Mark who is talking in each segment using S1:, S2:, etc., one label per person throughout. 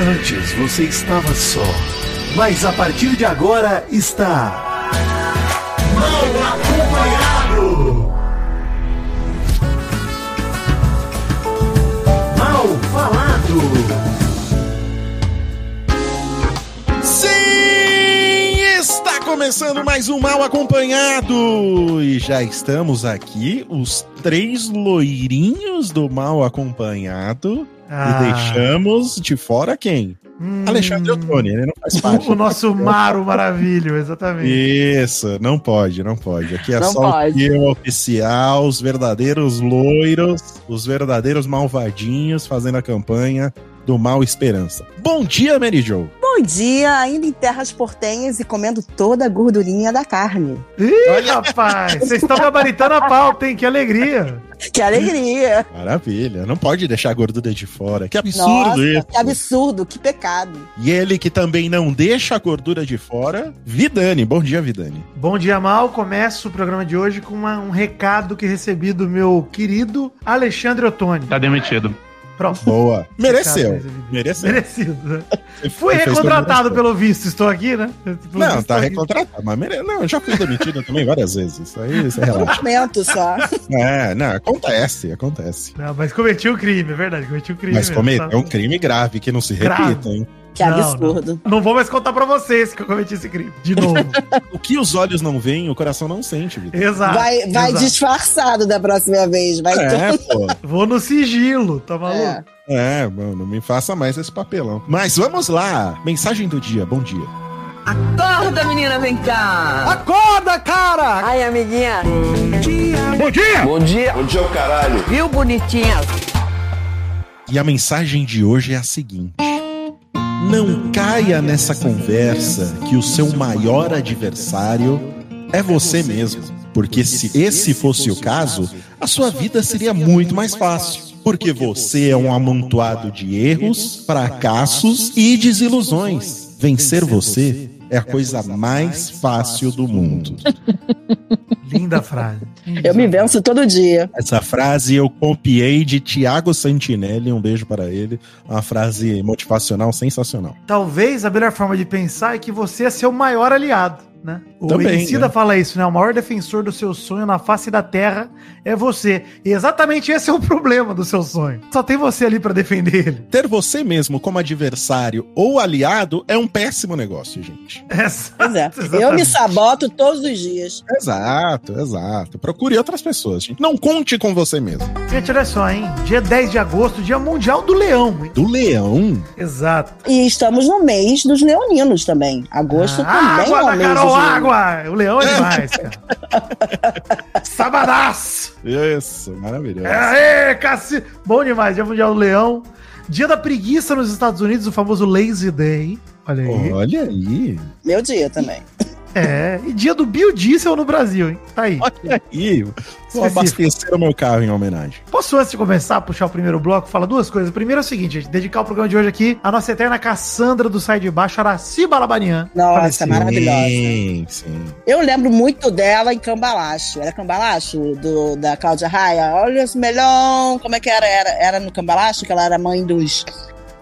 S1: Antes você estava só, mas a partir de agora está. Mal acompanhado! Mal falado!
S2: Sim! Está começando mais um Mal Acompanhado! E já estamos aqui, os três loirinhos do Mal Acompanhado.
S3: Ah.
S2: E deixamos de fora quem?
S3: Hum.
S2: Alexandre Ottoni, ele não faz parte.
S3: O nosso Maro Maravilho, exatamente.
S2: Isso, não pode, não pode. Aqui é
S4: Não
S2: só
S4: pode.
S2: o filme oficial, os verdadeiros loiros, os verdadeiros malvadinhos fazendo a campanha do Mal Esperança. Bom dia, Mary Jo.
S4: Bom dia, ainda em terras portenhas e comendo toda a gordurinha da carne.
S3: Ih, rapaz, vocês estão gabaritando a pauta, hein? Que alegria.
S4: Que alegria!
S2: Maravilha, não pode deixar a gordura de fora. Que absurdo
S4: Nossa,
S2: isso.
S4: que absurdo, que pecado.
S2: E ele que também não deixa a gordura de fora, Vidani. Bom dia, Vidani.
S3: Bom dia, Mal. Começo o programa de hoje com uma- um recado que recebi do meu querido Alexandre Ottoni.
S5: Tá demitido.
S3: Pronto.
S2: Boa. Mereceu. Mereceu.
S3: Merecido. né? Fui recontratado pelo visto, estou aqui, né? Pelo
S2: Não, tá recontratado, mas mere... Não, eu já fui demitido também várias vezes. Isso aí, isso relaxa.
S4: Momento só.
S2: É, não, acontece, acontece.
S3: Não, mas cometi um crime, é verdade, cometi um crime.
S2: Mas cometeu
S3: tá?
S2: um crime grave que não se
S3: Grave.
S2: repita, hein?
S4: Que
S3: Não,
S4: absurdo.
S3: Não vou mais contar pra vocês que eu cometi esse crime. De novo.
S2: O que os olhos não veem, o coração não sente, Vitor.
S3: Exato.
S4: Vai, vai
S3: exato.
S4: disfarçado da próxima vez. Vai
S2: É, pô.
S3: Vou no sigilo, tá maluco?
S4: É.
S2: É, mano, não me faça mais esse papelão. Mas vamos lá. Mensagem do dia, bom dia.
S6: Acorda, menina, vem cá.
S2: Acorda, cara!
S6: Ai, amiguinha.
S2: Bom dia!
S6: Bom dia. Viu, bonitinha?
S2: E a mensagem de hoje é a seguinte: Não caia nessa conversa que o seu maior adversário é você mesmo. Porque se esse fosse o caso, a sua vida seria muito mais fácil. Porque você é um amontoado de erros, fracassos e desilusões. Vencer você é a coisa mais fácil do mundo.
S3: Linda frase.
S4: Eu me venço todo dia.
S2: Essa frase eu copiei de Tiago Santinelli, um beijo para ele. Uma frase motivacional sensacional.
S3: Talvez a melhor forma de pensar é que você é seu maior aliado, né? O
S2: Também,
S3: Emicida
S2: né?
S3: fala isso, né? O maior defensor do seu sonho na face da terra é você. E exatamente esse é o problema do seu sonho. Só tem você ali pra defender ele.
S2: Ter você mesmo como adversário ou aliado é um péssimo negócio, gente.
S4: Pois é. Eu me saboto todos os dias.
S2: Exato, exato. Procure outras pessoas, gente. Não conte com você mesmo.
S3: Gente, olha só, hein? Dia 10 de agosto, dia mundial do leão, hein?
S2: Do leão.
S3: Exato.
S4: E estamos no mês dos leoninos também. Agosto
S3: Ah,
S4: também é o mês
S3: Carol,
S4: dos leoninos.
S3: Água! O leão é demais, cara. Sabadaço!
S2: Isso, maravilhoso.
S3: Aê, cacete! Bom demais, dia mundial do leão. Dia da preguiça nos Estados Unidos, o famoso Lazy Day. Olha aí.
S2: Olha aí.
S4: Meu dia também.
S3: É, e dia do biodiesel no Brasil, hein? Tá aí.
S2: Olha aí. Vou abastecer o meu carro em homenagem.
S3: Posso, antes de começar, puxar o primeiro bloco, falar duas coisas. Primeiro é o seguinte, gente, dedicar o programa de hoje aqui à nossa eterna Cassandra do Sai de Baixo, Araci Balabanian.
S4: Nossa,
S3: Faleceu.
S4: maravilhosa.
S2: Sim, sim.
S4: Eu lembro muito dela em Cambalacho. Era Cambalacho, do, da Cláudia Raia. Olha esse melhor. Como é que era? Era, era no Cambalacho, que ela era mãe dos,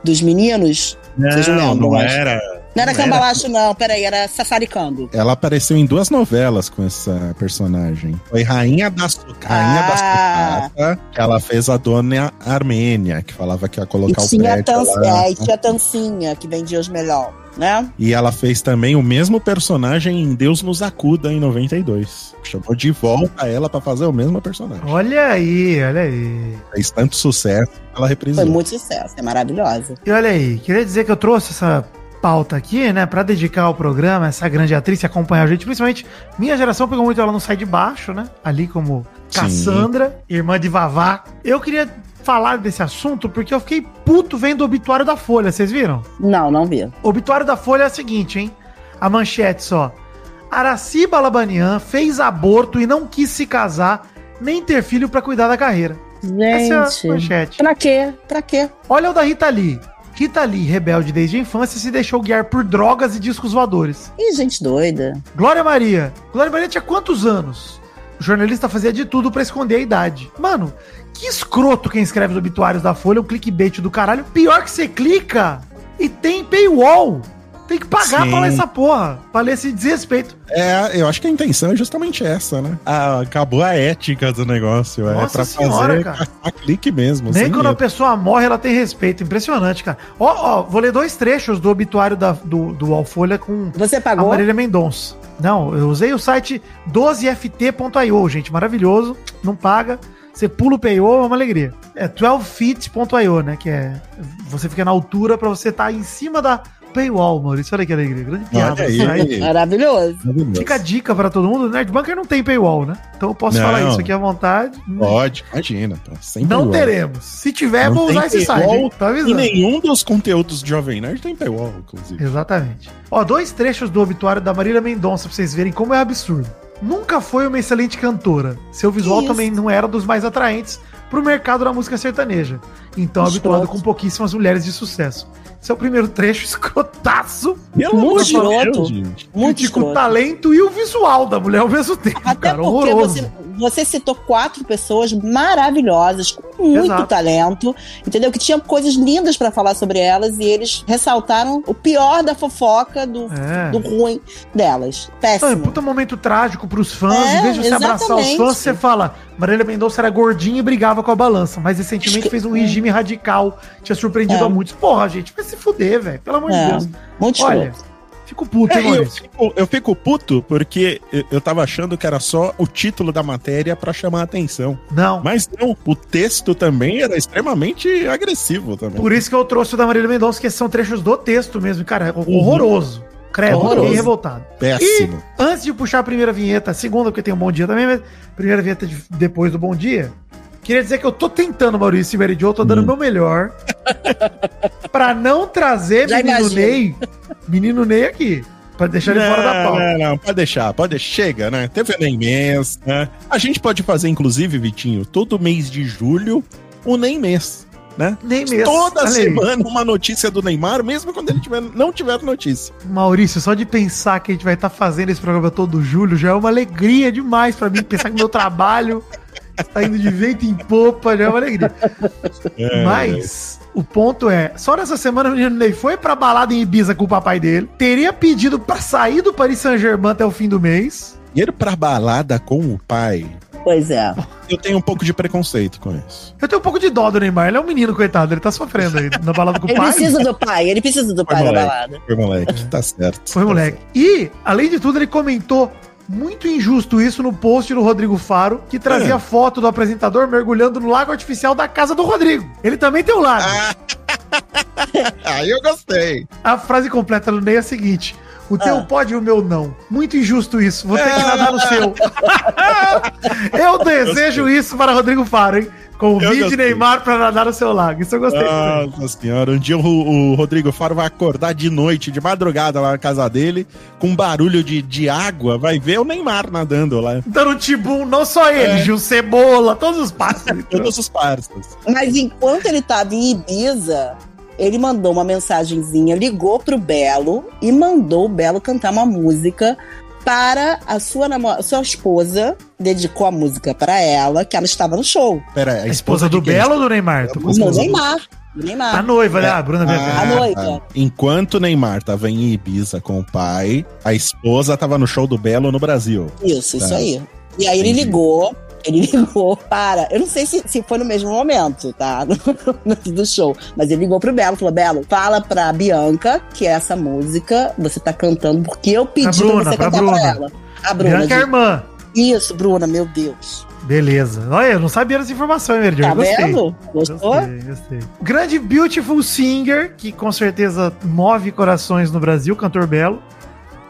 S4: dos meninos? Vocês não lembram,
S2: não era.
S4: Não era
S2: Não era.
S4: Cambalacho, não. Peraí, era Sassaricando.
S2: Ela apareceu em duas novelas com essa personagem. Foi Rainha da, Su... Rainha
S4: Ah.
S2: da Sucata, que ela fez a dona Armênia, que falava que ia
S4: E
S2: colocar o
S4: tinha, a
S2: prédio
S4: Tan-
S2: lá.
S4: é, e tinha a Tancinha, que vendia os melhor, né?
S2: E ela fez também o mesmo personagem em Deus nos acuda em 92. Chamou de volta ela pra fazer o mesmo personagem.
S3: Olha aí, olha aí.
S2: Fez tanto sucesso que ela
S4: Foi
S2: reprisou.
S4: muito sucesso, é maravilhosa.
S3: E olha aí, queria dizer que eu trouxe essa pauta aqui, né, pra dedicar ao programa, essa grande atriz e acompanhar a gente, principalmente minha geração pegou muito ela no Sai de Baixo, né, ali como
S2: Sim.
S3: Cassandra, irmã de Vavá. Eu queria falar desse assunto porque eu fiquei puto vendo o obituário da Folha, vocês viram?
S4: Não, não vi.
S3: O obituário da Folha é o seguinte, hein, a manchete só. Araci Balabanian fez aborto e não quis se casar nem ter filho pra cuidar da carreira. Essa é a
S4: Gente,
S3: manchete.
S4: pra quê? Pra quê?
S3: Olha o da Rita Lee. Rita Lee, rebelde desde a infância, se deixou guiar por drogas e discos voadores.
S4: Ih, gente doida.
S3: Glória Maria. Glória Maria tinha quantos anos? O jornalista fazia de tudo pra esconder a idade. Mano, que escroto quem escreve os obituários da Folha, o clickbait do caralho. Pior que você clica, E tem paywall. Tem que pagar
S2: Sim.
S3: pra ler essa porra. Pra ler esse desrespeito.
S2: É, eu acho que a intenção é justamente essa, né? Ah, acabou a ética do negócio. é
S3: Nossa
S2: pra
S3: senhora,
S2: fazer
S3: cara.
S2: caçar clique mesmo.
S3: Nem quando a
S2: medo.
S3: pessoa morre, ela tem respeito. Impressionante, cara. Ó, ó, vou ler dois trechos do obituário da, do, do Alfolha com
S4: Você
S3: a
S4: pagou?
S3: Marília Mendonça. Não, eu usei o site 12ft.io, gente. Maravilhoso. Não paga. Você pula o paywall, é uma alegria. É 12feet.io, né? Que é. Você fica na altura pra você estar em cima da paywall, Maurício. Olha que alegria. Grande piada.
S2: Aí.
S4: Maravilhoso.
S2: Maravilhoso.
S3: Fica a dica pra todo mundo. Nerd Bunker não tem paywall, né? Então eu posso
S2: Não.
S3: falar isso aqui à vontade.
S2: Pode, imagina. Tá sempre
S3: Não
S2: igual.
S3: teremos. Se tiver,
S2: Não
S3: vou usar esse site.
S2: paywall
S3: hein? Tá
S2: E
S3: avisando.
S2: nenhum dos conteúdos de Jovem Nerd tem paywall, inclusive.
S3: Exatamente. Ó, dois trechos do obituário da Marília Mendonça pra vocês verem como é absurdo. Nunca foi uma excelente cantora. Seu visual
S4: Isso.
S3: também não era dos mais atraentes pro mercado da música sertaneja. Então, habituado com pouquíssimas mulheres de sucesso. Esse é o primeiro trecho escrotaço.
S2: Pelo
S4: Muito
S2: amor de Deus,
S4: escroto.
S2: gente.
S4: Muito
S3: Critica o
S4: escroto.
S3: talento e o visual da mulher ao mesmo tempo,
S4: Até
S3: cara.
S4: porque
S3: Horroroso.
S4: você, você citou quatro pessoas maravilhosas, com muito
S3: Exato.
S4: talento, entendeu? Que tinham coisas lindas pra falar sobre elas e eles ressaltaram o pior da fofoca, do,
S3: É.
S4: do ruim delas.
S3: Não, é
S4: Péssimo.
S3: puta momento trágico pros fãs.
S4: É,
S3: em vez de você abraçar os fãs, você fala: Marília Mendonça era gordinha e brigava com a balança. Mas recentemente
S4: Esque-
S3: fez um regime radical. Tinha surpreendido
S4: É.
S3: a muitos. Porra, gente, vai se fuder, velho. Pelo amor de
S4: É,
S3: Deus.
S4: Muito
S3: Olha,
S4: escroto.
S3: Fico puto,
S2: É,
S3: hein,
S2: e eu, fico, eu fico puto porque eu, tava achando que era só o título da matéria pra chamar a atenção.
S3: Não.
S2: Mas não, o texto também era extremamente agressivo também.
S3: Por isso que eu trouxe o da Marília Mendonça, que são trechos do texto mesmo. Cara, é horroroso. Credo,
S4: Horroroso.
S3: fiquei revoltado.
S2: Péssimo.
S3: Antes de puxar a primeira vinheta, a segunda, porque tem um bom dia também, mas primeira vinheta de- depois do bom dia. Queria dizer que eu tô tentando, Maurício e Jo, tô dando o
S2: Hum.
S3: meu melhor pra não trazer
S4: Já
S3: menino
S4: imagino.
S3: Ney, menino Ney aqui, pra deixar ele fora da pauta.
S2: Não, não, pode deixar, pode deixar. Chega, né? Teve a Neymês, né? A gente pode fazer, inclusive, Vitinho, todo mês de julho, o né?
S3: Nem mesmo.
S2: Toda
S3: Olha aí.
S2: semana uma notícia do Neymar, mesmo quando ele tiver, não tiver notícia.
S3: Maurício, só de pensar que a gente vai estar fazendo esse programa todo julho já é uma alegria demais pra mim. Pensar que meu trabalho tá indo de vento em popa já é uma alegria.
S2: É.
S3: Mas o ponto é, só nessa semana o menino Ney foi pra balada em Ibiza com o papai dele, teria pedido pra sair do Paris Saint-Germain até o fim do mês.
S2: Ir pra balada com o pai,
S4: Pois é.
S2: eu tenho um pouco de preconceito com isso.
S3: Eu tenho um pouco de dó do Neymar, ele é um menino, coitado, ele tá sofrendo aí na balada com o
S4: Ele
S3: pai.
S4: precisa do pai, ele precisa do
S2: Foi
S4: pai da
S2: moleque.
S4: balada.
S2: Foi moleque, tá certo.
S3: Foi moleque. E, além de tudo, ele comentou muito injusto isso no post do Rodrigo Faro, que trazia
S2: É.
S3: foto do apresentador mergulhando no lago artificial da casa do Rodrigo. Ele também tem um lago.
S2: Aí eu gostei.
S3: A frase completa do Ney é a seguinte: O teu
S4: Ah.
S3: pode e o meu não. Muito injusto isso. Vou ter que nadar no seu. eu desejo isso para Rodrigo Faro, hein? Convide. Neymar para nadar no seu lago. Isso eu gostei.
S2: Nossa senhora, um dia o, o Rodrigo Faro vai acordar de noite, de madrugada lá na casa dele, com barulho de, de água, vai ver o Neymar nadando lá.
S3: Dando tibum, não só ele,
S2: É.
S3: Gil Cebola, todos os pássaros.
S2: Todos os parças.
S4: Mas enquanto ele tava em Ibiza, ele mandou uma mensagenzinha, ligou pro Belo e mandou o Belo cantar uma música para a sua, namo- sua esposa, dedicou a música para ela, que ela estava no show.
S2: Pera,
S3: A esposa do
S2: de quem?
S3: Belo ou do Neymar?
S2: A
S3: confuso.
S4: Neymar. Do
S3: A
S4: Neymar.
S3: noiva, né? A Bruna
S2: Ah,
S3: Vergara.
S4: A noiva.
S2: tá. Enquanto o Neymar tava em Ibiza com o pai, a esposa tava no show do Belo no Brasil.
S4: Isso, isso
S2: Tá.
S4: aí. E aí ele
S2: Entendi.
S4: ligou, ele ligou para. Eu não sei se, se foi no mesmo momento, tá? Do show. Mas ele ligou pro Belo, falou: Belo, fala pra Bianca que essa música você tá cantando porque eu pedi
S3: Bruna,
S4: pra você
S3: pra
S4: cantar
S3: Bruna.
S4: pra ela. A Bruna.
S3: Bianca é irmã.
S4: Isso, Bruna, meu Deus.
S3: Beleza. Olha, eu não sabia dessa informação, hein, Merdi?
S4: Tá
S3: gostei.
S4: vendo? Gostou?
S3: Gostei, gostei. Grande Beautiful Singer, que com certeza move corações no Brasil, cantor belo.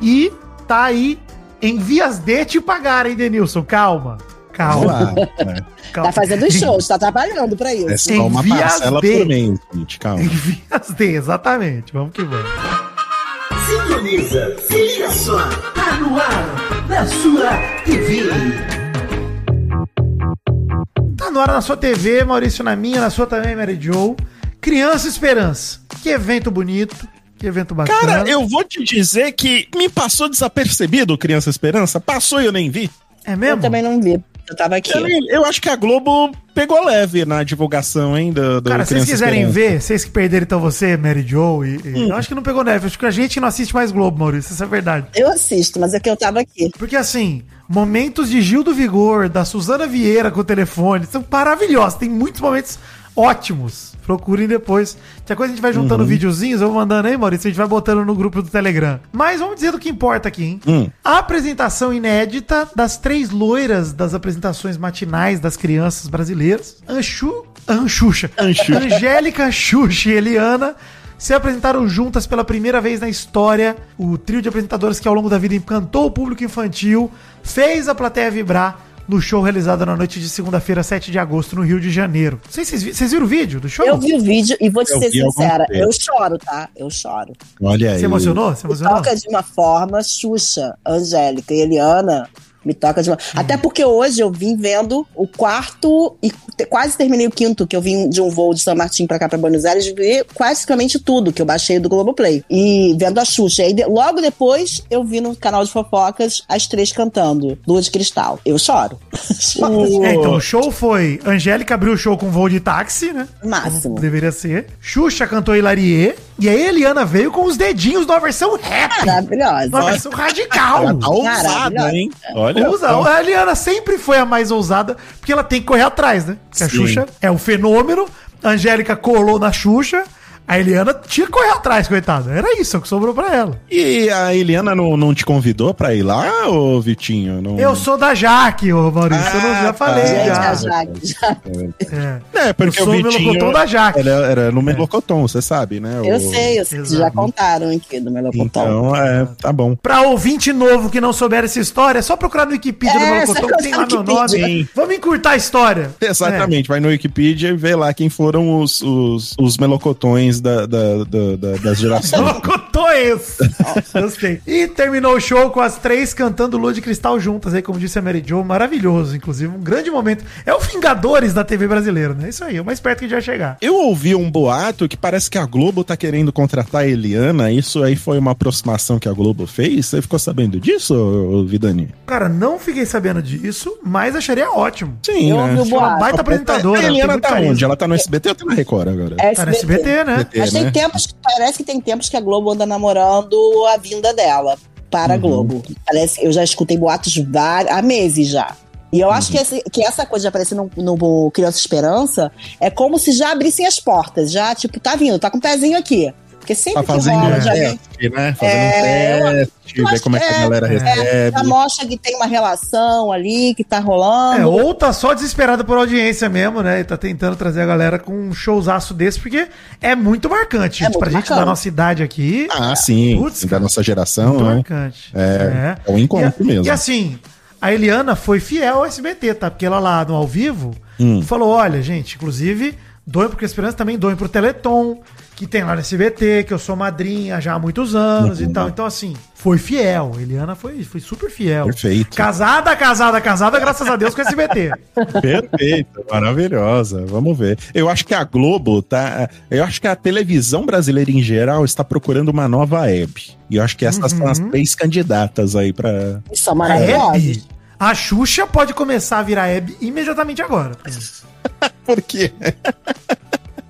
S3: E tá aí em vias de te pagar, hein, Denilson? Calma. Calma.
S2: lá. né?
S3: calma.
S4: Tá fazendo shows, tá trabalhando pra isso.
S2: É só uma
S3: Envias
S2: parcela por mês, gente, calma.
S3: Em vias de, exatamente. Vamos que vamos.
S1: Sintoniza, se liga só, tá no ar, na sua TV.
S3: Tá no ar na sua TV, Maurício na minha, na sua também, Mary Joe. Criança Esperança. Que evento bonito, que evento bacana.
S2: Cara, eu vou te dizer que me passou desapercebido, Criança Esperança. Passou e eu nem vi.
S3: É
S4: Eu
S3: mesmo?
S4: também não vi. Eu tava aqui.
S2: Eu, eu acho que a Globo pegou leve na divulgação, hein, do, do
S3: Cara, se vocês quiserem
S2: Esperança.
S3: ver, vocês que perderam então você, Mary Joe, e, e- eu acho que não pegou neve. Acho que a gente não assiste mais Globo, Maurício, isso é verdade.
S4: Eu assisto, mas é que eu tava aqui.
S3: Porque assim, momentos de Gil do Vigor, da Suzana Vieira com o telefone, são maravilhosos. Tem muitos momentos ótimos. Procurem depois. Que a coisa a gente vai juntando videozinhos, eu vou mandando aí, Maurício, a gente vai botando no grupo do Telegram. Mas vamos dizer do que importa aqui, hein?
S2: Hum.
S3: A apresentação inédita das três loiras das apresentações matinais das crianças brasileiras, Anchu, Anxuxa,
S2: Anxuxa.
S3: Angélica, Xuxa e Eliana, se apresentaram juntas pela primeira vez na história. O trio de apresentadoras que ao longo da vida encantou o público infantil, fez a plateia vibrar no show realizado na noite de segunda-feira, 7 de agosto, no Rio de Janeiro. Não sei se vocês, vi- vocês viram o vídeo do show?
S4: Eu vi o vídeo e vou te
S2: Eu
S4: ser sincera, eu choro, tá? Eu choro.
S2: Olha aí.
S3: Você emocionou? Você emocionou?
S4: toca de uma forma, Xuxa, Angélica e Eliana. Me toca de uma. Até porque hoje eu vim vendo o quarto e te- quase terminei o quinto, que eu vim de um voo de São Martin pra cá pra Buenos Aires, vi praticamente tudo que eu baixei do Globoplay. E vendo a Xuxa. E aí, de- logo depois eu vi no canal de fofocas as três cantando Lua de Cristal. Eu choro. Choro.
S3: É, então, o show foi. Angélica abriu o show com voo de táxi, né?
S4: Máximo.
S3: Deveria ser. Xuxa cantou Hilarie. E aí a Eliana veio com os dedinhos numa versão rap.
S4: Maravilhosa.
S3: Uma versão radical.
S2: Ela tá ousada, hein? Olha.
S3: Usa,
S2: só.
S3: a Eliana sempre foi a mais ousada, porque ela tem que correr atrás, né? Porque a
S2: Sim.
S3: Xuxa é o fenômeno, a Angélica colou na Xuxa, a Eliana tinha que correr atrás, coitada. Era isso que sobrou pra ela.
S2: E a Eliana não, não te convidou pra ir lá, ô Vitinho? Não...
S3: Eu sou da Jaque, ô Maurício, eu não, já
S2: Ah,
S3: falei.
S2: tá.
S4: Gente,
S3: já.
S4: a Jaque, já-
S3: É.
S2: É, porque
S3: Eu sou
S2: o Vitinho...
S3: melocotão da Jaque.
S2: Era, era no Melocoton, você sabe, né?
S4: Eu
S2: O-
S4: sei, eu sei.
S3: Exato.
S4: Já contaram aqui do Melocotão.
S2: Então, é, tá bom.
S3: Pra ouvinte novo que não souber essa história, é só procurar no Wikipedia do
S4: É,
S3: Melocotão,
S4: só
S3: que tem lá meu nome.
S2: Sim.
S3: Vamos encurtar a história.
S2: Exatamente, vai no Wikipedia e vê lá quem foram os, os, os melocotões da, da, da- da- das gerações.
S3: Melocotões! Gostei. E terminou o show com as três cantando Lua de Cristal juntas, aí, como disse a Mary Jo, maravilhoso, inclusive, um grande momento. É o Vingadores da TV brasileira, né? Isso aí, é o mais perto que a gente vai chegar.
S2: Eu ouvi um boato que parece que a Globo tá querendo contratar a Eliana. Isso aí foi uma aproximação que a Globo fez? Você ficou sabendo disso, Vidani?
S3: Cara, não fiquei sabendo disso, mas acharia ótimo.
S2: Sim,
S4: Eu ouvi o
S3: ela uma
S4: boato.
S3: baita apresentadora.
S2: A Eliana tá
S3: carisma.
S2: onde? Ela tá no SBT ou tá na Record agora?
S3: Tá no SBT, né?
S2: SBT,
S4: Mas tem
S2: né?
S4: tempos, parece que tem tempos que a Globo anda namorando a vinda dela para
S2: Uhum.
S4: a Globo. Parece, eu já escutei boatos vários, há meses já. E eu
S2: Uhum.
S4: acho que, esse- que essa coisa de aparecer no, no Criança Esperança é como se já abrissem as portas. Já, tipo, tá vindo, tá com o pezinho aqui. Porque sempre
S2: Tá fazendo
S4: que rola,
S2: um
S4: já vem.
S2: teste, né? Fazendo
S4: É,
S2: um teste, ver como é que a
S4: é,
S2: galera
S3: é,
S2: recebe.
S4: Já mostra que tem uma relação ali, que tá
S3: É,
S4: rolando.
S3: ou tá só desesperada por audiência mesmo, né? E tá tentando trazer a galera com um showzaço desse, porque é muito marcante.
S4: É
S3: gente. pra
S4: muito
S3: gente da nossa idade aqui,
S2: Ah, sim.
S3: Putz,
S2: da nossa geração,
S3: muito
S2: né?
S3: marcante.
S2: É, é um encontro
S3: e,
S2: mesmo.
S3: E assim, a Eliana foi fiel ao SBT, tá? Porque ela lá no ao vivo
S2: Hum.
S3: falou: olha, gente, inclusive, doem porque a Esperança também doem pro Teleton, que tem lá no SBT, que eu sou madrinha já há muitos anos
S2: Uhum.
S3: e tal. Então, assim, foi fiel. A Eliana foi, foi super fiel.
S2: Perfeito.
S3: Casada, casada, casada, graças a Deus com o SBT.
S2: Perfeito, maravilhosa. Vamos ver. Eu acho que a Globo tá. Eu acho que a televisão brasileira em geral está procurando uma nova Hebe. E eu acho que essas são as
S3: Uhum.
S2: três candidatas aí pra.
S4: São
S3: A
S4: maravilhosos.
S3: Hebe, a Xuxa pode começar a virar Hebe imediatamente agora.
S2: Por quê?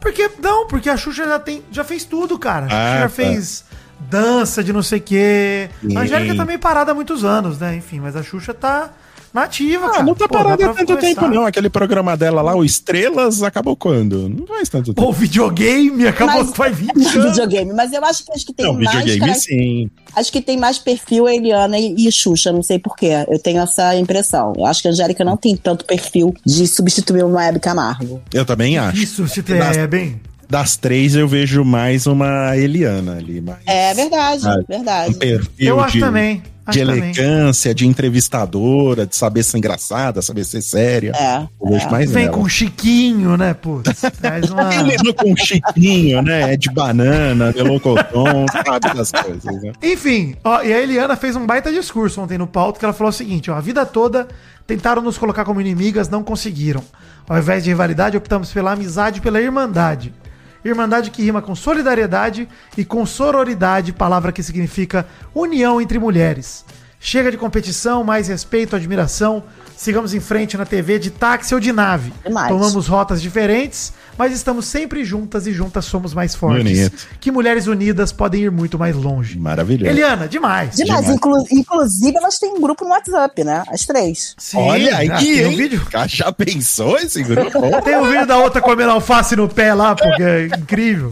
S3: Porque, não, porque a Xuxa já, tem, já fez tudo, cara. A Xuxa
S2: Ah,
S3: já
S2: tá.
S3: fez dança de não sei o quê. A Angélica tá meio parada há muitos anos, né? Enfim, mas a Xuxa tá nativa,
S2: Ah,
S3: cara.
S2: não tá
S3: pra
S2: há tanto
S3: começar.
S2: tempo, não. Aquele programa dela lá, o Estrelas, acabou quando? Não faz tanto tempo.
S3: Pô, videogame acabou
S4: Mas-
S3: 20 anos.
S4: videogame, mas eu acho que acho que tem
S2: não,
S4: mais
S2: videogame
S4: cara-
S2: sim.
S4: Acho que tem mais perfil a Eliana e, e Xuxa, não sei porquê. Eu tenho essa impressão. Eu acho que a Angélica não tem tanto perfil de substituir uma Hebe Camargo.
S2: Eu também acho.
S3: Isso, se tem,
S2: Das-
S3: é bem.
S2: Das três, eu vejo mais uma Eliana ali. Mais
S4: É verdade,
S2: Ah, um
S4: verdade.
S2: perfil
S3: Eu acho
S2: de,
S3: também. Acho
S2: de
S3: também.
S2: elegância, de entrevistadora, de saber ser engraçada, saber ser séria.
S4: É.
S2: Eu vejo
S4: é.
S2: mais
S3: Vem
S2: nela.
S3: com Chiquinho, né, putz? Traz uma...
S2: Ele com um chiquinho, né? É de banana, melocotão, sabe das coisas, né?
S3: Enfim, ó, e a Eliana fez um baita discurso ontem no pauta que ela falou o seguinte: ó, a vida toda tentaram nos colocar como inimigas, não conseguiram. Ao invés de rivalidade, optamos pela amizade e pela irmandade. Irmandade que rima com solidariedade e com sororidade, palavra que significa união entre mulheres. Chega de competição, mais respeito, admiração. Sigamos em frente na TV de táxi ou de nave.
S4: Demais.
S3: Tomamos rotas diferentes, mas estamos sempre juntas e juntas somos mais fortes.
S2: Bonito.
S3: Que mulheres unidas podem ir muito mais longe.
S2: Maravilhoso.
S3: Eliana, demais.
S4: Demais.
S2: Demais.
S4: Inclu- inclusive, elas têm um grupo no WhatsApp, né? As três.
S3: Sim,
S2: Olha aí,
S3: ah, tem um vídeo.
S2: Já pensou esse grupo?
S3: Tem um vídeo da outra comendo alface no pé lá, porque é incrível.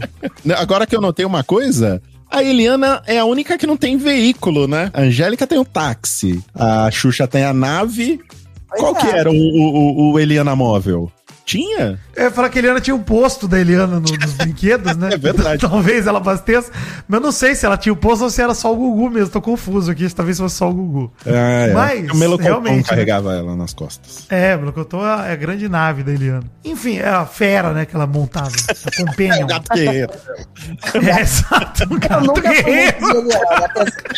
S2: Agora que eu notei uma coisa, a Eliana é a única que não tem veículo, né? A Angélica tem o táxi, a Xuxa tem a nave.
S4: Pois
S2: Qual
S4: é.
S2: que era o, o, o Eliana móvel? Tinha?
S3: Eu ia falar que a Eliana tinha um posto da Eliana no- nos brinquedos, né?
S2: É verdade.
S3: Talvez ela abasteça. Mas eu não sei se ela tinha o posto ou se era só o Gugu mesmo. Tô confuso aqui, se talvez fosse só o Gugu.
S2: É,
S3: Mas,
S2: o Melocotão
S3: realmente, né?
S2: carregava ela nas costas.
S3: É, Melocotão é a grande nave da Eliana. Enfim, é a fera, né, que ela montava. A companion.
S2: Gato guerreiro.
S3: É, exato. Um
S4: Eu
S3: gato
S4: nunca fui
S3: guerreiro.
S4: muito de Eliana.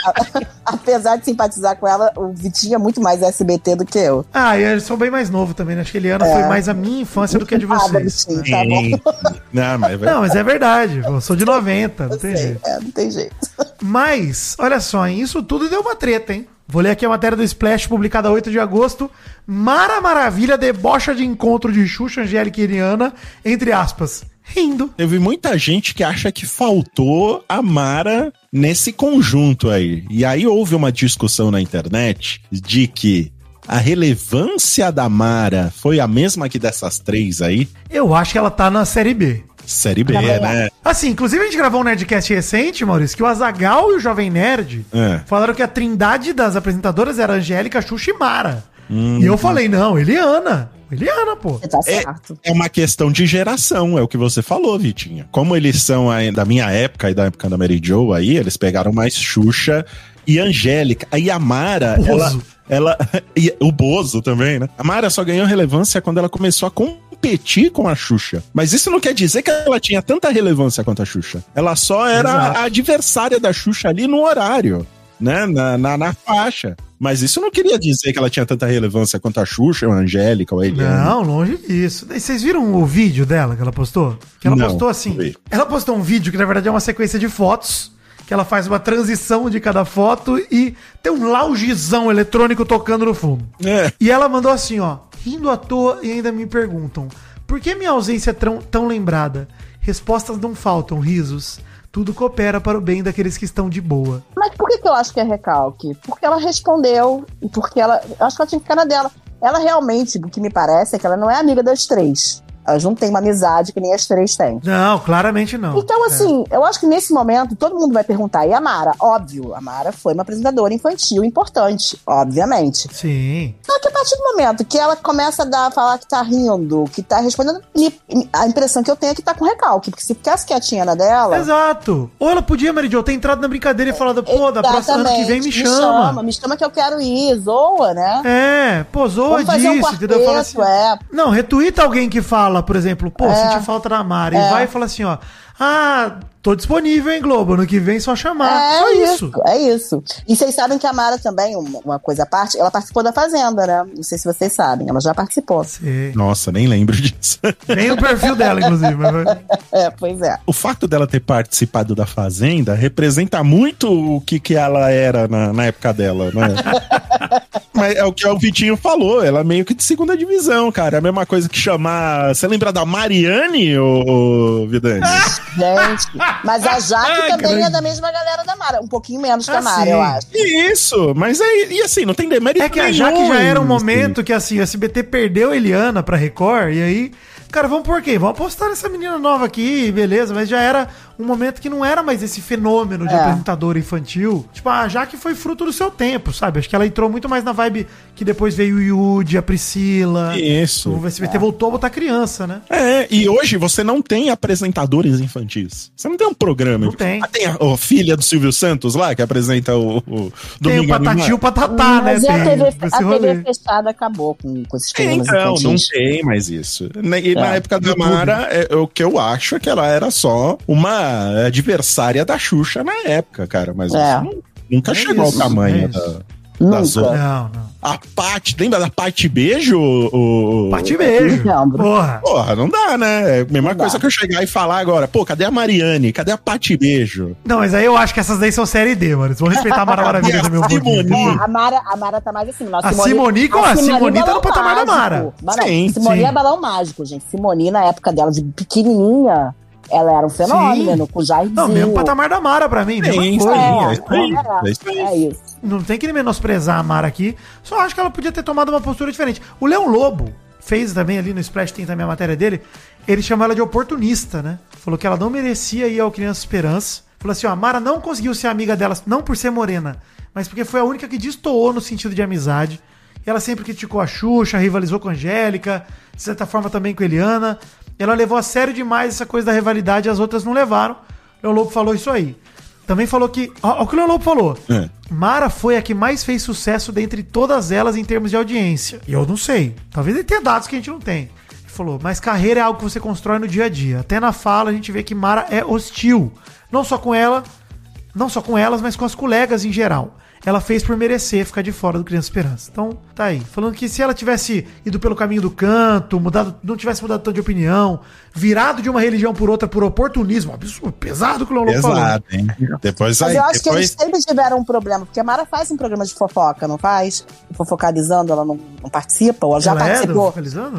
S4: Apesar, apesar de simpatizar com ela, o Vitinho é muito mais SBT do que eu.
S3: Ah, e eles são bem mais novos também, né? Acho que a Eliana foi mais a minha infância do que a de
S4: Ah,
S3: vocês.
S4: Vitinho,
S3: né?
S4: tá bom.
S2: Não, mas é
S3: Não, mas é verdade. Eu sou de 90, não tem
S4: sei,
S3: jeito.
S4: é, não tem jeito.
S3: Mas, olha só, isso tudo deu uma treta, hein? Vou ler aqui a matéria do Splash, publicada 8 de agosto. Mara Maravilha debocha de encontro de Xuxa, Angélica e Iriana, entre aspas, rindo.
S2: Teve muita gente que acha que faltou a Mara nesse conjunto aí. E aí houve uma discussão na internet de que a relevância da Mara foi a mesma que dessas três aí.
S3: Eu acho que ela tá na série B.
S2: Série B,
S4: Também
S2: né?
S3: Assim, inclusive a gente gravou um Nerdcast recente, Maurício, que o Azagal e o Jovem Nerd
S2: É.
S3: falaram que a trindade das apresentadoras era Angélica, Xuxa e Mara.
S2: Hum.
S3: E eu falei, não, Eliana. Eliana, pô.
S4: Tá certo.
S2: É uma questão de geração, é o que você falou, Vitinha. Como eles são aí da minha época e da época da Mary Jo aí, eles pegaram mais Xuxa e Angélica. Aí a Mara, ela,
S3: Bozo.
S2: Ela e o Bozo também, né? A Mara só ganhou relevância quando ela começou a competir com a Xuxa. Mas isso não quer dizer que ela tinha tanta relevância quanto a Xuxa. Ela só era
S3: Exato.
S2: a adversária da Xuxa ali no horário, né? Na, na, na faixa. Mas isso não queria dizer que ela tinha tanta relevância quanto a Xuxa, a Angélica, ou a Eliana.
S3: Não, longe disso. E Vocês viram o vídeo dela que ela postou? Que ela
S2: Não,
S3: postou assim. Ela postou um vídeo que na verdade é uma sequência de fotos. Que ela faz uma transição de cada foto e tem um loungezão eletrônico tocando no fundo.
S2: É.
S3: E ela mandou assim, ó, rindo à toa e ainda me perguntam: por que minha ausência é tão, tão lembrada? Respostas não faltam, risos. Tudo coopera para o bem daqueles que estão de boa.
S4: Mas por que, que eu acho que é recalque? Porque ela respondeu e porque ela. Eu acho que ela tinha que ficar na dela. Ela realmente, o que me parece, é que ela não é amiga das três. Elas não têm uma amizade que nem as três têm.
S3: Não, claramente não.
S4: Então, assim, eu acho que nesse momento todo mundo vai perguntar. E a Mara? Óbvio, a Mara foi uma apresentadora infantil importante, obviamente.
S3: Sim.
S4: Só que a partir do momento que ela começa a dar, falar que tá rindo, que tá respondendo, me- a impressão que eu tenho é que tá com recalque. Porque se ficasse quietinha na dela.
S3: Exato. Ou ela podia, Mary Jo, ter entrado na brincadeira e falado, pô, da próxima ano que vem me, chama.
S4: Me chama que eu quero ir, zoa, né?
S3: É, pô, zoa
S4: Vamos fazer um
S3: disso? Fala
S4: quarteto,
S3: assim,
S4: é.
S3: Não, retuita alguém que fala, por exemplo, pô,
S4: É.
S3: senti falta da Mara. E
S4: É.
S3: vai e fala assim, ó. Ah, tô disponível, hein, Globo? Ano que vem só chamar.
S4: É
S3: só
S4: isso.
S3: isso.
S4: é isso. E vocês sabem que a Mara também, uma, uma coisa à parte, ela participou da Fazenda, né? Não sei se vocês sabem, ela já participou.
S3: Sei.
S2: Nossa, nem lembro disso.
S3: Nem o perfil dela, inclusive. Mas.
S4: É, pois é.
S2: o fato dela ter participado da Fazenda representa muito o que, que ela era na, na época dela, né? Mas é o que o Vitinho falou, ela é meio que de segunda divisão, cara. É a mesma coisa que chamar. Você lembra da Mariane, ô, ô Vidani?
S4: Gente. Mas a Jaque
S3: Ah,
S4: também
S3: grande.
S4: é da mesma galera da Mara. Um pouquinho menos que
S3: Ah,
S4: a Mara,
S3: sim.
S4: eu acho.
S2: Isso, mas é. E assim, não tem demérito
S3: É que a
S2: nenhum
S3: Jaque já era um momento que, assim, o SBT perdeu a Eliana pra Record, e aí, cara, vamos por quê? Vamos apostar nessa menina nova aqui, beleza, mas já era um momento que não era mais esse fenômeno de
S4: É.
S3: apresentadora infantil. Tipo, a Jaque foi fruto do seu tempo, sabe? Acho que ela entrou muito mais na vibe que depois veio o Yudi, a Priscila.
S2: Isso.
S3: O SBT voltou a botar criança, né?
S2: É, e hoje você não tem apresentadores infantis. Você não tem um programa.
S3: Não tem.
S2: Ah, tem a, a filha do Silvio Santos lá, que apresenta o, o
S3: Tem o
S2: Domingo
S3: Patati e o. Patatá,
S4: Mas
S3: né?
S4: e a TV, a. TV fechada acabou com, com esses
S2: É,
S4: programas
S2: Então, não
S4: infantis.
S2: tem mais isso. E na
S4: É,
S2: época da. Mara, é, o que eu acho é que ela era só uma adversária da Xuxa na época, cara. Mas
S4: É.
S2: isso não- nunca
S3: É
S2: chegou
S3: isso,
S2: ao tamanho
S3: é
S2: da.
S4: Nunca.
S3: Não, não.
S2: A Paty, lembra da Paty Beijo? O,
S3: Bate beijo. Porra.
S2: Porra, não dá, né? É a mesma
S4: Não
S2: coisa
S4: dá.
S2: que eu chegar e falar agora. Pô, cadê a Mariane? Cadê a Paty Beijo?
S3: Não, mas aí eu acho que essas daí são série D, mano. Vocês vão respeitar a Mara Maravilha do meu budinho.
S4: É, a Mara, a Mara tá mais assim. não,
S3: A Simone, como? A Simone tá no patamar da Mara.
S4: não,
S2: Sim,
S4: Simone
S3: sim.
S4: é balão mágico, gente. Simone, na época dela de pequenininha, ela era um fenômeno, com Jairzinho.
S3: Não, mesmo patamar da Mara pra mim, mesma
S2: Sim,
S3: coisa.
S2: sim,
S4: É,
S2: é isso. É isso aí.
S4: É isso.
S3: Não tem que menosprezar a Mara aqui. Só acho que ela podia ter tomado uma postura diferente. O Leão Lobo fez também ali no Splash, tem também a matéria dele. Ele chamou ela de oportunista, né? Falou que ela não merecia ir ao Criança Esperança. Falou assim: ó, a Mara não conseguiu ser amiga dela, não por ser morena, mas porque foi a única que destoou no sentido de amizade. Ela sempre criticou a Xuxa, rivalizou com a Angélica, de certa forma também com a Eliana. Ela levou a sério demais essa coisa da rivalidade, as outras não levaram. Leão Lobo falou isso aí. Também falou que. Ó o que o Leão Lobo falou.
S2: É.
S3: Mara foi a que mais fez sucesso dentre todas elas em termos de audiência. E eu não sei. Talvez ele tenha dados que a gente não tem. Ele falou, mas carreira é algo que você constrói no dia a dia. Até na fala a gente vê que Mara é hostil. Não só com ela, não só com elas, mas com as colegas em geral. Ela fez por merecer ficar de fora do Criança Esperança. Então, tá aí. Falando que se ela tivesse ido pelo caminho do canto, mudado, não tivesse mudado tanto de opinião, virado de uma religião por outra por oportunismo, absurdo, pesado que o Lolo falou.
S2: Exato, hein? Depois
S4: Mas
S2: aí,
S4: eu acho que eles
S2: depois.
S4: sempre tiveram um problema, porque a Mara faz um programa de fofoca, não faz? Fofocalizando, ela não, não participa, ou ela já
S3: Ela é
S4: participou.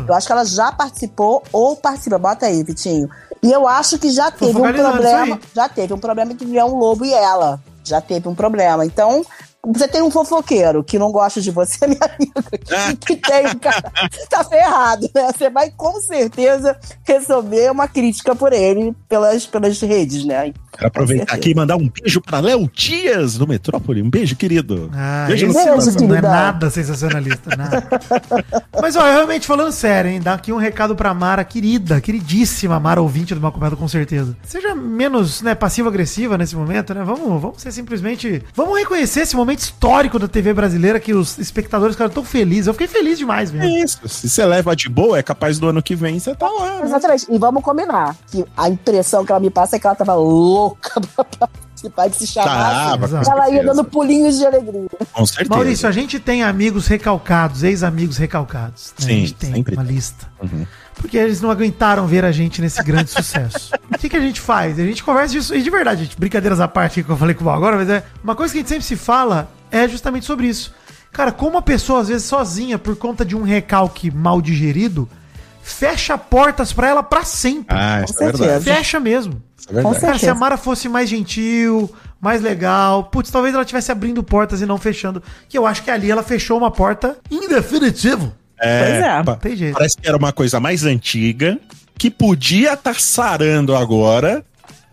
S4: Eu acho que ela já participou ou participa. Bota aí, Vitinho. E eu acho que já teve um problema. Já teve um problema entre Leão Lobo e ela. Já teve um problema. Então, você tem um fofoqueiro que não gosta de você, minha amiga, que tem um cara. Tá ferrado, né? Você vai com certeza receber uma crítica por ele pelas, pelas redes, né?
S2: Quero aproveitar aqui e mandar um beijo pra Léo Dias, do Metrópole. Um beijo, querido.
S3: Ah,
S2: Beijo no
S4: Beijo,
S3: não é nada sensacionalista, nada. Mas, ó, realmente falando sério, hein? Dá aqui um recado pra Mara, querida, queridíssima Mara, ouvinte do Malcomendo, com certeza. Seja menos, né, passiva-agressiva nesse momento, né? Vamos, vamos ser simplesmente... Vamos reconhecer esse momento histórico da TV brasileira que os espectadores ficaram tão felizes. Eu fiquei feliz demais mesmo.
S2: É isso. Se você leva de boa, é capaz do ano que vem você tá lá. né?
S4: Exatamente. E vamos combinar. Que a impressão que ela me passa é que ela tava louca pra participar de se
S2: com
S4: ela ia dando pulinhos de alegria.
S2: Com certeza.
S3: Maurício, a gente tem amigos recalcados, ex-amigos recalcados. né?
S2: Sim,
S3: a gente tem
S2: sempre
S3: uma
S2: tem.
S3: lista.
S2: Uhum.
S3: Porque eles não aguentaram ver a gente nesse grande sucesso. O que, que a gente faz? A gente conversa disso, e de verdade, gente, brincadeiras à parte que eu falei com o Val agora, mas é uma coisa que a gente sempre se fala é justamente sobre isso. Cara, como a pessoa, às vezes, sozinha, por conta de um recalque mal digerido, fecha portas pra ela pra sempre.
S2: Ah, isso é
S4: certeza.
S2: verdade.
S3: Fecha mesmo.
S2: Isso é verdade.
S3: Cara, se a Mara fosse mais gentil, mais legal, putz, talvez ela estivesse abrindo portas e não fechando. Que eu acho que ali ela fechou uma porta em definitivo.
S2: É,
S4: Pois é.
S2: pa-
S3: Tem jeito.
S2: Parece que era uma coisa mais antiga, que podia estar sarando agora,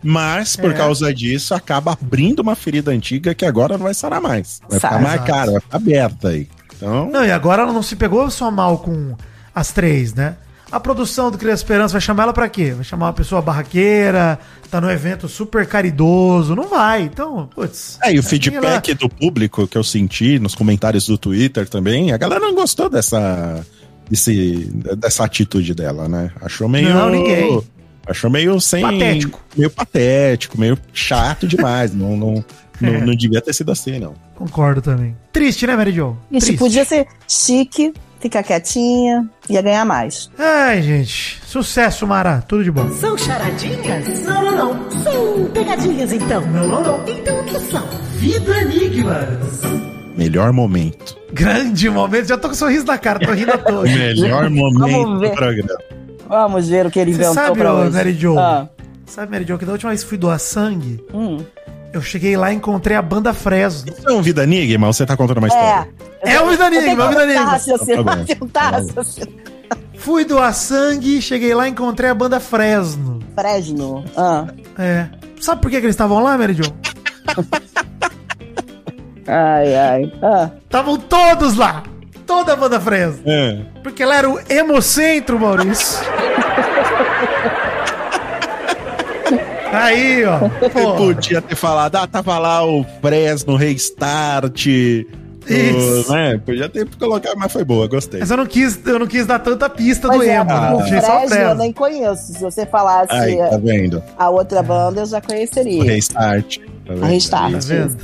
S2: mas por
S3: É.
S2: causa disso acaba abrindo uma ferida antiga que agora não vai sarar mais. Vai
S4: Sara.
S2: ficar cara, vai ficar aberta aí. Então,
S3: Não, e agora ela não se pegou só mal com as três, né? A produção do Criança Esperança vai chamar ela pra quê? Vai chamar uma pessoa barraqueira, tá no evento super caridoso, não vai. Então, putz.
S2: É, e o feedback do público que eu senti nos comentários do Twitter também, a galera não gostou dessa, desse, dessa atitude dela, né? Achou meio.
S3: Não, ninguém.
S2: Achou meio sem.
S3: Patético.
S2: Meio patético, meio chato demais. não, não, não,
S3: É.
S2: não devia ter sido assim, não.
S3: Concordo também. Triste, né, Mary Jo?
S4: Isso
S3: Triste.
S4: podia ser chique, ficar quietinha, ia ganhar mais.
S3: Ai, gente. Sucesso, Mara. Tudo de bom.
S1: São charadinhas? Não, não, não. São pegadinhas, então. Não, não, não. Então o que são? Vida Enigmas.
S2: Melhor momento.
S3: Grande momento. Já tô com um sorriso na cara, tô rindo à toa.
S2: Melhor momento
S4: ver.
S2: do programa.
S4: Vamos ver o que ele
S3: Você
S4: inventou
S3: sabe,
S4: pra hoje.
S3: Mary Jo?
S4: Ah,
S3: Sabe, Mary Jo, que da última vez que fui doar sangue,
S4: hum.
S3: Eu cheguei lá e encontrei a banda Fresno.
S2: Isso é um Vida Enigma ou você tá contando uma
S4: É.
S2: história?
S3: É o Vida Enigma, é o Vida Enigma.
S4: Raciocínio,
S2: Tá
S4: tentar
S2: Tá
S4: raciocinar.
S3: Fui doar sangue, cheguei lá e encontrei a banda Fresno.
S4: Fresno. Ah.
S3: É. Sabe por que, que eles estavam lá, Mary Jo?
S4: Ai, ai. Ah.
S3: Estavam todos lá. Toda a banda Fresno.
S2: É.
S3: Porque ela era o Hemocentro, Maurício. Aí, ó. Pô,
S2: podia ter falado, ah, tava lá o Fresno, Restart.
S3: Isso.
S2: O, né? Podia ter colocado, mas foi boa, gostei.
S3: mas eu não quis, eu não quis dar tanta pista do
S4: Pois é,
S3: emo.
S2: Ah,
S3: eu
S4: o Fresno eu nem conheço. Se você falasse
S2: Aí, tá vendo?
S4: a outra banda, eu já
S2: O
S4: conheceria.
S2: Restart. Tá vendo?
S4: A Restart.
S3: Tá vendo?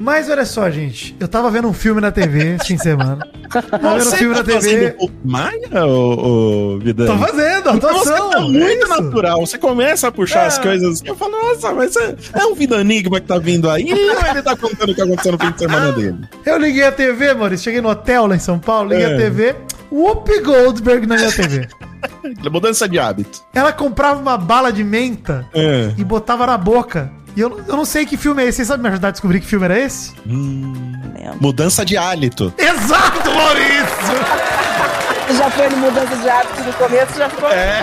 S3: Mas olha só, gente. Eu tava vendo um filme na TV esse fim de semana. Tava vendo um
S2: Você
S3: filme
S2: tá
S3: na TV.
S2: o Maia, ô, ô Vidani?
S3: Tô fazendo,
S2: Então você
S3: atuação.
S2: tá
S3: é
S2: muito
S3: isso.
S2: natural. Você começa a puxar
S3: É.
S2: as coisas assim. Eu falo, nossa, mas é, é um Vida Enigma que tá vindo aí. Ou ele tá contando o que aconteceu no fim de semana dele?
S3: Eu liguei a TV, Maurício. Cheguei no hotel lá em São Paulo, liguei
S2: É.
S3: a TV. Whoopi Goldberg na minha TV.
S2: Mudança de hábito.
S3: Ela comprava uma bala de menta
S2: É.
S3: e botava na boca. E eu, eu não sei que filme é esse. Vocês sabem me ajudar a descobrir que filme era esse?
S2: Mudança de hálito.
S3: Exato, Maurício!
S4: Já foi no mudança de hábito no começo, já ficou.
S2: É.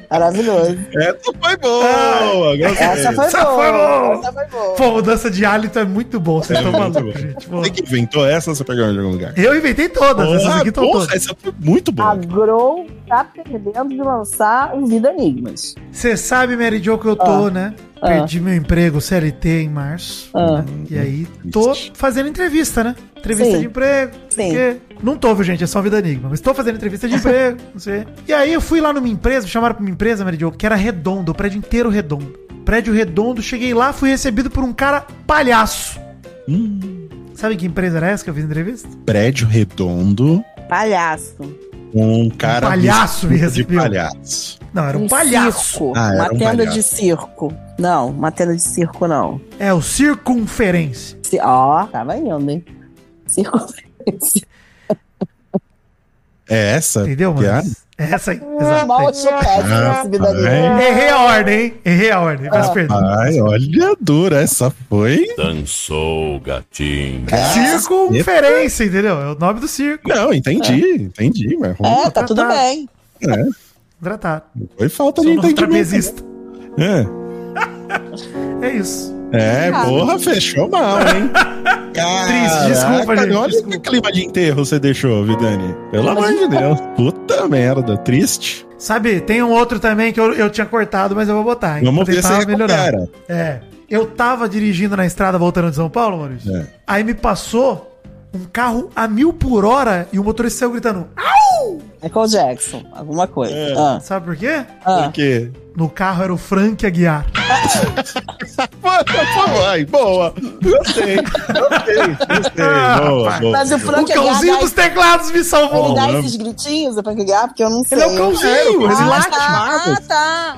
S4: Maravilhoso.
S2: Essa foi boa. gostei.
S4: Essa foi
S3: Essa
S4: boa.
S3: foi boa.
S4: Essa foi boa.
S3: Pô, mudança de hálito é muito bom. Vocês
S2: É
S3: estão malucos,
S2: bom.
S3: gente. Pô.
S2: Você que inventou essa ou você pegou em algum lugar?
S3: Eu inventei todas. essas aqui estão todas.
S2: essa foi muito boa.
S4: A Grow tá perdendo de lançar um Vida Enigmas.
S3: Você sabe, Mary Jo, que eu tô,
S4: Ah.
S3: né?
S4: Ah.
S3: Perdi meu emprego CLT em março.
S4: Ah.
S3: né? E aí, tô fazendo entrevista, né? Entrevista
S4: Sim.
S3: de emprego.
S4: Sim.
S3: Não tô, viu, gente? É só vida enigma. Mas tô fazendo entrevista de emprego, não sei. E aí eu fui lá numa empresa, me chamaram pra uma empresa, Mary Jo, que era redondo, o prédio inteiro redondo. Prédio redondo, cheguei lá, fui recebido por um cara palhaço.
S2: Hum.
S3: Sabe que empresa era essa que eu fiz entrevista?
S2: Prédio redondo
S4: Palhaço.
S2: Um cara
S3: palhaço me
S2: vestido de
S3: recebeu.
S2: palhaço.
S3: Não, era um,
S4: Um
S3: palhaço.
S4: circo.
S2: Ah, era
S4: uma
S2: um
S4: tenda
S2: palhaço.
S4: de circo. Não, uma tenda de circo não.
S3: É o circunferência.
S4: Ci- Ó, tava indo, hein? Circunferência.
S2: É essa?
S3: Entendeu,
S2: que
S3: mano?
S2: É?
S3: É essa aí.
S4: Mal
S3: Exato.
S4: chocado
S2: Ah, bem.
S3: Errei a ordem, hein? Errei a ordem. Peço perdão.
S2: Ai, olha dura, essa foi.
S5: Dançou, gatinho.
S3: Circunferência, entendeu? É o nome do circo.
S2: Não, entendi, entendi, mas.
S4: É, tá tudo bem.
S3: Tratado.
S2: foi falta de
S3: Sou novo
S2: entendimento.
S3: trapezista.
S2: É,
S3: É isso.
S2: É
S4: Ah.
S2: porra, fechou mal, hein?
S3: Triste, desculpa, gente,
S2: Olha
S3: desculpa.
S2: que clima de enterro você deixou, Vidani. Pelo amor de Deus. Puta merda, triste.
S3: Sabe, tem um outro também que eu, eu tinha cortado, mas eu vou botar. hein?
S2: Vamos ver se recupera.
S3: É. Eu tava dirigindo na estrada voltando de São Paulo, Maurício.
S2: É.
S3: Aí me passou um carro a mil por hora e o motorista saiu gritando. "Ah!"
S4: Michael Jackson, alguma coisa.
S2: É.
S4: Ah,
S3: Sabe por quê?
S4: ah.
S2: Por quê?
S3: No carro era o Frank Aguiar.
S2: Ai, boa. Gostei, gostei, gostei. Boa, boa.
S4: Mas o
S3: O
S4: Frank
S3: cãozinho
S4: Aguiar
S3: dos teclados me
S4: Ele
S3: salvou.
S4: dá
S2: né?
S4: esses gritinhos, o Frank Aguiar, porque eu não sei.
S3: Ele é o cãozinho,
S2: É,
S3: ele
S2: o
S3: late.
S4: Ah, tá.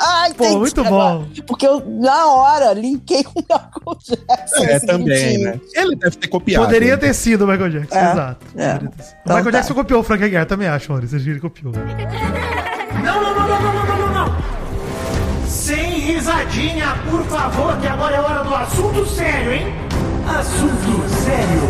S4: ah,
S3: Pô, muito bom.
S4: Porque eu, na hora, linkei com o Michael Jackson.
S2: É, também,
S4: gritinho.
S2: né? Ele deve ter copiado.
S3: Poderia ter sido o Michael Jackson,
S4: É,
S3: exato.
S4: é.
S3: Sido.
S4: Então
S3: o Michael
S4: tá.
S3: Jackson copiou o Frank Aguiar, também acho, Maurício. Ele copiou.
S1: Não, não, não, Sem risadinha, por favor, que agora é hora do assunto sério, hein? Assunto sério.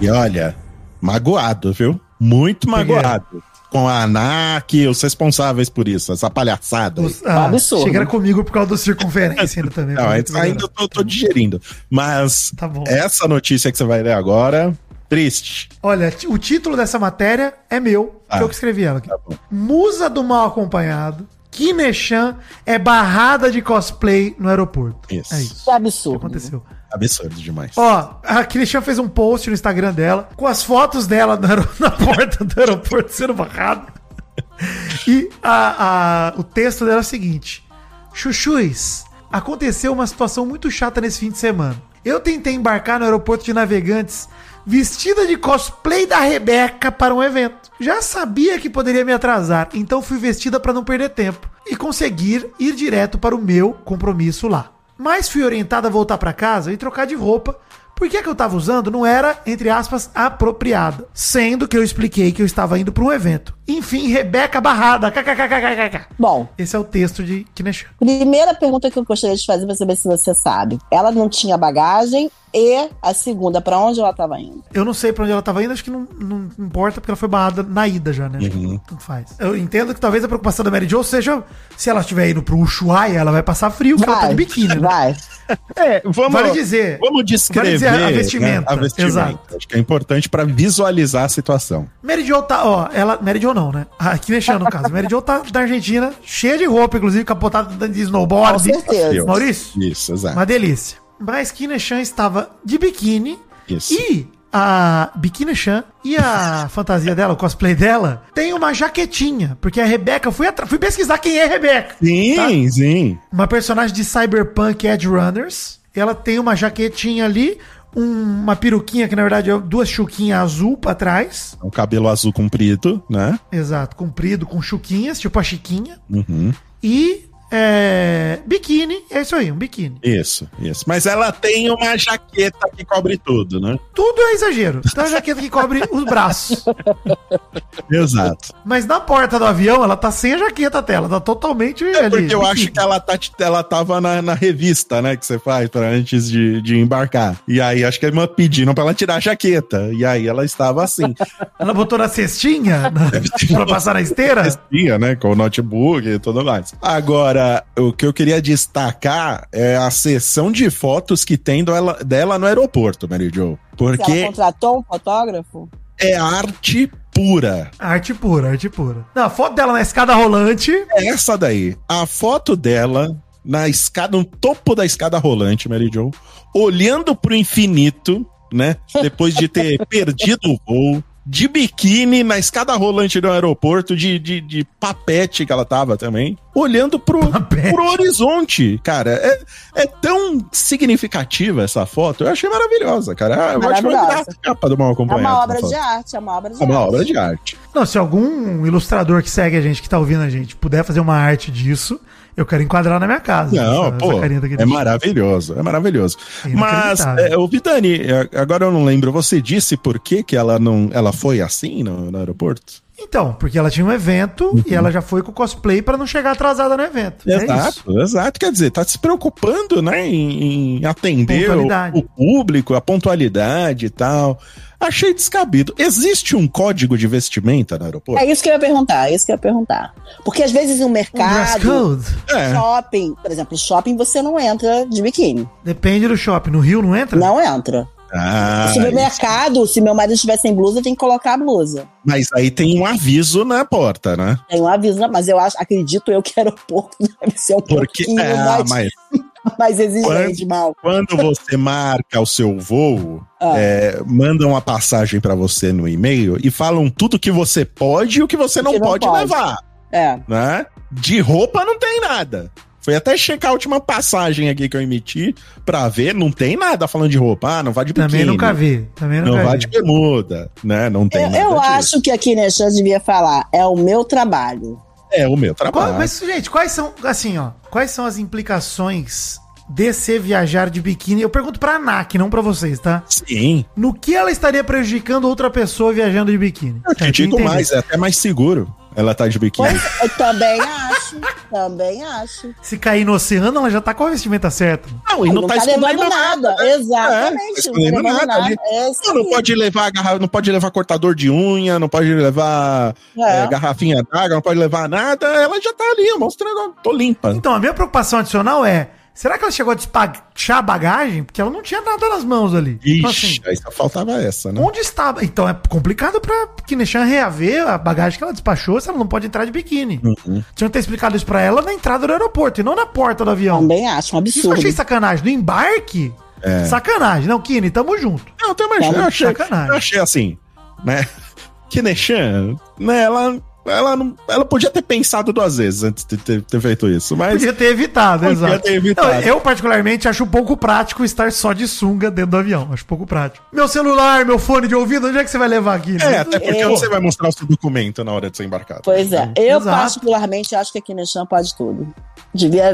S2: E olha, magoado, viu? Muito magoado. Com a ANAC, os responsáveis por isso, essa palhaçada.
S3: Os- ah,
S4: absurdo.
S3: Chegaram comigo por causa do circunferência ainda também.
S2: Não, ainda, eu tô, tô digerindo. Mas
S3: Tá bom.
S2: essa notícia que você vai ler agora, triste.
S3: Olha, o título dessa matéria é meu,
S2: Ah.
S3: que eu que escrevi ela aqui.
S2: Tá bom.
S3: Musa do mal acompanhado, Kineshan é barrada de cosplay no aeroporto.
S2: Isso.
S3: É isso.
S4: Que absurdo.
S3: que aconteceu.
S2: Absurdo demais.
S3: Ó, a Kineshan fez um post no Instagram dela com as fotos dela na porta do aeroporto sendo barrada. E a, a- o texto dela é o seguinte: Chuchus, aconteceu uma situação muito chata nesse fim de semana. Eu tentei embarcar no aeroporto de navegantes vestida de cosplay da Rebeca para um evento. Já sabia que poderia me atrasar, então fui vestida para não perder tempo e conseguir ir direto para o meu compromisso lá. Mas fui orientada a voltar para casa e trocar de roupa, porque a que eu tava usando não era, entre aspas, apropriada. Sendo que eu expliquei que eu estava indo para um evento. Enfim, Rebeca barrada. KKKKKK.
S4: Bom,
S3: Esse é o texto de Kineshan.
S4: primeira pergunta que eu gostaria de fazer pra saber se você sabe. Ela não tinha bagagem e a segunda, pra onde ela tava indo?
S3: Eu não sei pra onde ela tava indo, acho que não, não importa, porque ela foi barrada na ida já, né? Acho que
S2: Uhum.
S3: Tanto faz. Eu entendo que talvez a preocupação da Mary Jo seja se ela estiver indo pro Ushuaia, ela vai passar frio, porque ela tá de biquíni, né?
S4: vai.
S2: É, vamos,
S3: Vale dizer.
S2: vamos descrever
S3: Vale dizer a
S2: né,
S3: vestimenta,
S2: a vestimenta.
S3: exato.
S2: Acho que é importante pra visualizar a situação.
S3: Mary Jo tá, ó, ela. Mary Jo não, né? Ah, Kineshan, no caso. Mary Jo tá da Argentina, cheia de roupa, inclusive, capotada de
S4: Com
S3: snowboard.
S4: certeza.
S3: Maurício?
S2: Isso, exato.
S3: Uma delícia. Mas Kineshan estava de biquíni
S2: Isso.
S3: e a Bikini Chan e a fantasia dela, o cosplay dela, tem uma jaquetinha. Porque a Rebeca, fui, fui pesquisar quem é a Rebeca.
S2: Sim, sim.
S3: Uma personagem de Cyberpunk Edge Runners. Ela tem uma jaquetinha ali, um- uma peruquinha, que na verdade é duas chuquinhas azul pra trás.
S2: O cabelo azul comprido, né?
S3: Exato, comprido, com chuquinhas, tipo a Chiquinha.
S2: Uhum.
S3: E é, biquíni, é isso aí, um biquíni.
S2: Isso, isso. Mas ela tem uma jaqueta que cobre tudo, né?
S3: Tudo é exagero. Então a jaqueta que cobre os braços.
S2: Exato.
S3: Mas na porta do avião, ela tá sem a jaqueta até, ela tá totalmente
S2: É
S3: ali.
S2: porque eu acho que ela, tá, ela tava na, na revista, né? Que você faz pra antes de, de embarcar. E aí acho que eles pediram pra ela tirar a jaqueta. E aí ela estava assim.
S3: Ela botou na cestinha na- pra passar na esteira.
S2: Vestia, né? Com o notebook e tudo mais. Agora, o que eu queria destacar é a sessão de fotos que tem dela, dela no aeroporto, Mary Jo.
S4: Se ela
S2: Porque
S4: contratou um fotógrafo?
S2: é arte pura.
S3: Arte pura, arte pura. Não, a foto dela na escada rolante.
S2: É essa daí. A foto dela na escada, no topo da escada rolante, Mary Jo, olhando pro infinito, né? Depois de ter perdido o voo. De biquíni na escada rolante do aeroporto, de, de, de papete que ela tava também, olhando pro,
S3: Papete.
S2: pro horizonte, cara. É, é tão significativa essa foto. Eu achei maravilhosa, cara. Eu acho que a capa do mal
S4: É
S2: acompanhado.
S4: uma obra
S2: essa
S4: de arte, é uma obra de
S2: É uma
S4: arte.
S2: obra de arte.
S3: Não, se algum ilustrador que segue a gente, que tá ouvindo a gente, puder fazer uma arte disso, eu quero enquadrar na minha casa.
S2: Não,
S3: essa-
S2: pô,
S3: essa
S2: é
S3: jeito.
S2: maravilhoso, é maravilhoso. Mas, é, o Vidani, é, agora eu não lembro, você disse por que, que ela não, ela foi assim no, no aeroporto?
S3: Então, porque ela tinha um evento e ela já foi com cosplay pra não chegar atrasada no evento. É
S2: exato, exato. Quer dizer, tá se preocupando, né, em, em atender o, o público, a pontualidade e tal. Achei descabido. Existe um código de vestimenta no aeroporto?
S4: É isso que eu ia perguntar, é isso que eu ia perguntar. Porque às vezes no
S3: Um dress
S4: mercado,
S3: code.
S2: É.
S4: shopping, por exemplo, shopping você não entra de biquíni.
S3: Depende do shopping. No Rio não entra?
S4: Não entra.
S2: Ah,
S4: se no mercado, se meu marido estiver sem blusa, tem que colocar a blusa.
S2: mas aí tem um aviso na porta, né?
S4: Tem um aviso, mas eu acho, acredito eu que aeroporto deve ser um
S2: Porque,
S4: pouquinho
S2: é,
S4: mais,
S2: mas
S4: mais exigente, mal.
S2: Quando você marca o seu voo,
S4: Ah.
S2: é, mandam a passagem pra você no e-mail e falam tudo que você pode e o que você não,
S4: que não
S2: pode,
S4: pode.
S2: levar,
S4: É.
S2: né? De roupa não tem nada. Foi até checar a última passagem aqui que eu emiti pra ver, não tem nada falando de roupa. Ah, não vá de biquíni.
S3: Também nunca vi. Também
S2: Não
S3: nunca
S2: vá
S3: vi.
S2: de bermuda, né? Não tem
S4: Eu,
S2: nada
S4: eu
S2: disso.
S4: acho que aqui Kineshan devia falar, é o meu trabalho.
S2: É o meu
S3: Qual-
S2: trabalho.
S3: mas, gente, quais são, assim, ó, quais são as implicações de ser viajar de biquíni? Eu pergunto pra ANAC, não pra vocês, tá?
S2: Sim.
S3: No que ela estaria prejudicando outra pessoa viajando de biquíni?
S2: Eu te digo mais, é até mais seguro ela tá de biquíni.
S4: Pois, eu também acho, também acho.
S3: Se cair no oceano, ela já tá com a vestimenta certa.
S2: Não, e
S4: Não,
S2: não, tá,
S4: tá
S2: escondendo
S4: levando nada.
S2: né?
S4: Exatamente.
S2: É, tá
S4: não tá levando
S2: nada ali.
S4: É isso
S2: Não, não pode levar garra... não pode levar cortador de unha, não pode levar
S4: É.
S2: é, garrafinha d'água, não pode levar nada. Ela já tá ali, mostrando, tô limpa.
S3: Então, a minha preocupação adicional é, será que ela chegou a despachar a bagagem? Porque ela não tinha nada nas mãos ali. Então, assim,
S2: Ixi, aí só faltava essa, né?
S3: Onde estava? Então é complicado pra Kineshan reaver a bagagem que ela despachou se ela não pode entrar de biquíni.
S2: Uhum.
S3: Tinha que ter explicado isso pra ela na entrada do aeroporto e não na porta do avião.
S4: Também acho um
S3: Isso eu
S4: absurdo.
S3: achei sacanagem. No embarque,
S2: É.
S3: sacanagem. Não, Kine, tamo junto.
S2: Não, eu
S4: Tá
S2: eu achei,
S3: sacanagem.
S2: eu achei assim, né? Que Nechan, né? Ela, ela, não, ela podia ter pensado duas vezes antes de ter, ter feito isso, mas
S3: Podia ter evitado,
S2: Podia
S3: exato.
S2: ter evitado.
S3: Não, eu, particularmente, acho um pouco prático estar só de sunga dentro do avião. Acho pouco prático. Meu celular, meu fone de ouvido, onde é que você vai levar aqui?
S2: é, até porque
S4: Eu-
S2: você vai mostrar o seu documento na hora de ser embarcado.
S4: Pois é. Eu,
S3: Exato.
S4: particularmente, acho que a Kineshan pode tudo. Devia,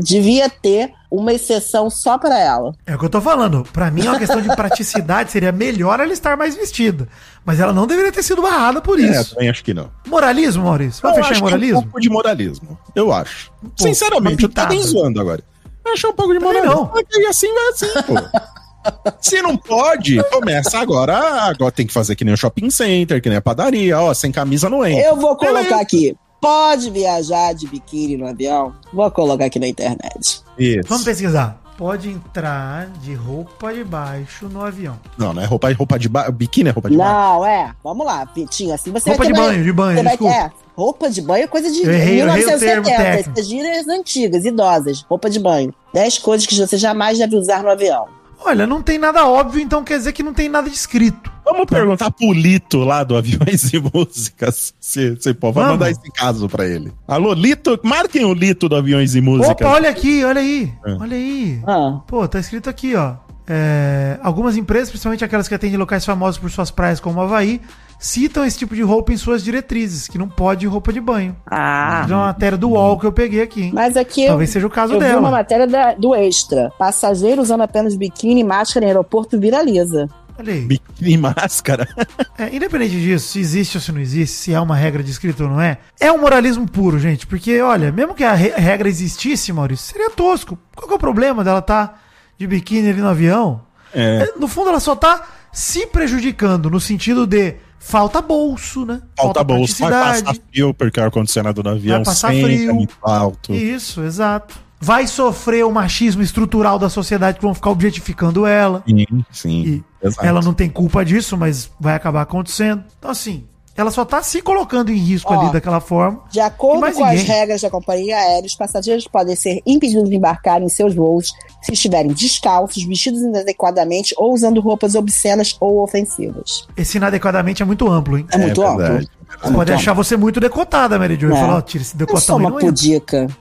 S4: devia ter uma exceção só pra ela.
S3: É o que eu tô falando. Pra mim é uma questão de praticidade. Seria melhor ela estar mais vestida. Mas ela não deveria ter sido barrada por
S2: É,
S3: isso.
S2: também acho que não.
S3: Moralismo, Maurício?
S2: Eu
S3: fechar em
S2: que é
S3: moralismo?
S2: um pouco de moralismo. Eu acho.
S3: pouco,
S2: Sinceramente, eu tô nem
S3: pitada.
S2: zoando agora. Eu acho um pouco de
S3: Também
S2: moralismo.
S3: não.
S2: E assim vai assim, pô. Se não pode, começa agora. Agora tem que fazer que nem o shopping center, que nem a padaria. Ó, sem camisa não entra.
S4: Eu vou colocar
S2: Beleza.
S4: aqui. Pode viajar de biquíni no avião? Vou colocar aqui na internet.
S2: Isso.
S3: Vamos pesquisar. Pode entrar de roupa de baixo no avião.
S2: Não, não é roupa, roupa de baixo. Biquíni é roupa de baixo.
S4: Não, é. Vamos lá, Pitinho. Assim você
S3: Roupa
S4: vai
S3: de banho, de banho,
S4: Você vai,
S3: desculpa.
S4: é, roupa de banho é coisa de
S3: Eu errei- eu errei o termo
S4: 1970.
S3: técnico.
S4: Essas gírias antigas, idosas. Roupa de banho. 10 coisas que você jamais deve usar no avião.
S3: Olha, não tem nada óbvio, então quer dizer que não tem nada de escrito.
S2: Vamos perguntar pro Lito lá do Aviões e Músicas. Se, se pô, Vamos. mandar esse caso pra ele. Alô, Lito, marquem o Lito do Aviões e Músicas.
S3: Opa, olha aqui, olha aí.
S2: É.
S3: Olha aí.
S4: Ah,
S3: Pô, tá escrito aqui, ó. É, algumas empresas, principalmente aquelas que atendem locais famosos por suas praias, como o Havaí, citam esse tipo de roupa em suas diretrizes, que não pode roupa de banho.
S4: ah.
S3: É uma matéria do UOL que eu peguei aqui, hein?
S4: Mas aqui
S3: Talvez
S4: eu,
S3: seja o caso
S4: eu vi
S3: dela.
S4: uma matéria da- do Extra. Passageiro usando apenas biquíni e máscara em aeroporto viraliza.
S3: Olha aí.
S2: Biquíni e máscara.
S3: É, independente disso, se existe ou se não existe, se é uma regra de escrito ou não é, é um moralismo puro, gente. Porque, olha, mesmo que a re- regra existisse, Maurício, seria tosco. Qual que é o problema dela estar de biquíni ali no avião?
S2: É.
S3: É, No fundo, ela só tá se prejudicando no sentido de falta bolso, né?
S2: Falta bolsa, vai passar frio porque o ar-condicionado no avião
S3: Vai passar
S2: sempre
S3: frio.
S2: é muito alto.
S3: Isso, exato. Vai sofrer o machismo estrutural da sociedade que vão ficar objetificando ela.
S2: Sim, sim.
S3: E ela não tem culpa disso, mas vai acabar acontecendo. Então, assim, ela só tá se colocando em risco
S4: Ó.
S3: ali daquela forma.
S4: De acordo com as
S3: ninguém.
S4: regras da companhia aérea, os passageiros podem ser impedidos de embarcar em seus voos se estiverem descalços, vestidos inadequadamente ou usando roupas obscenas ou ofensivas.
S3: Esse inadequadamente é muito amplo, hein?
S4: É, muito amplo.
S2: verdade.
S3: Você pode achar você muito decotada, Mary Jo.
S4: É.
S3: Falar, ó, tira esse
S4: Eu sou
S3: decotão
S4: uma pudica.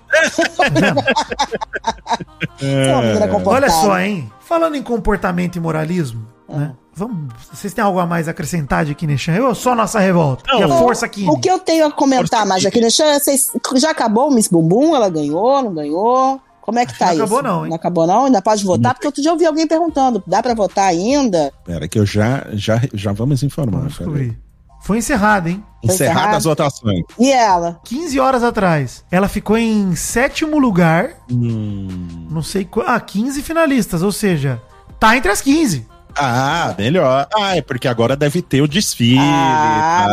S4: Sou uma menina comportada.
S3: Olha só, hein? Falando em comportamento e moralismo. Né? Vamos, vocês têm algo a mais a acrescentar de Kineshan? Ou só nossa revolta?
S2: Não.
S3: e a força aqui.
S4: O que eu tenho a comentar mais aqui, deixa vocês, já acabou o Miss Bumbum? Ela ganhou, não ganhou? Como é que
S3: Acho
S4: tá
S3: que
S4: isso?
S3: não acabou não, hein?
S4: Não acabou não? Ainda pode votar? Porque outro dia eu ouvi alguém perguntando, dá pra votar ainda?
S2: Pera, que eu já, já, já vamos informar.
S3: Vamos descobrir. Foi encerrada, hein?
S4: Encerrado?
S2: as votações.
S4: E ela?
S3: 15 horas atrás. Ela ficou em sétimo lugar.
S2: Hum.
S3: Não sei qual. Ah, 15 finalistas, ou seja, tá entre as 15.
S2: Ah, melhor. Ah, é porque agora deve ter o desfile.
S4: Ah,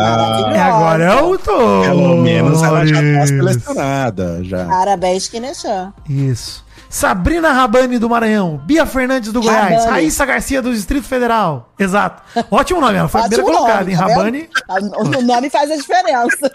S2: tá?
S3: agora é o Tô.
S2: Pelo menos ela já tá selecionada. Já.
S4: Parabéns, Kineshan.
S3: Isso. Sabrina Rabani do Maranhão, Bia Fernandes do Goiás,
S4: Rabani.
S3: Raíssa Garcia do Distrito Federal. Exato. Ótimo nome, ela foi a primeira colocada, hein?
S4: tá
S3: Rabani.
S4: O nome faz a diferença.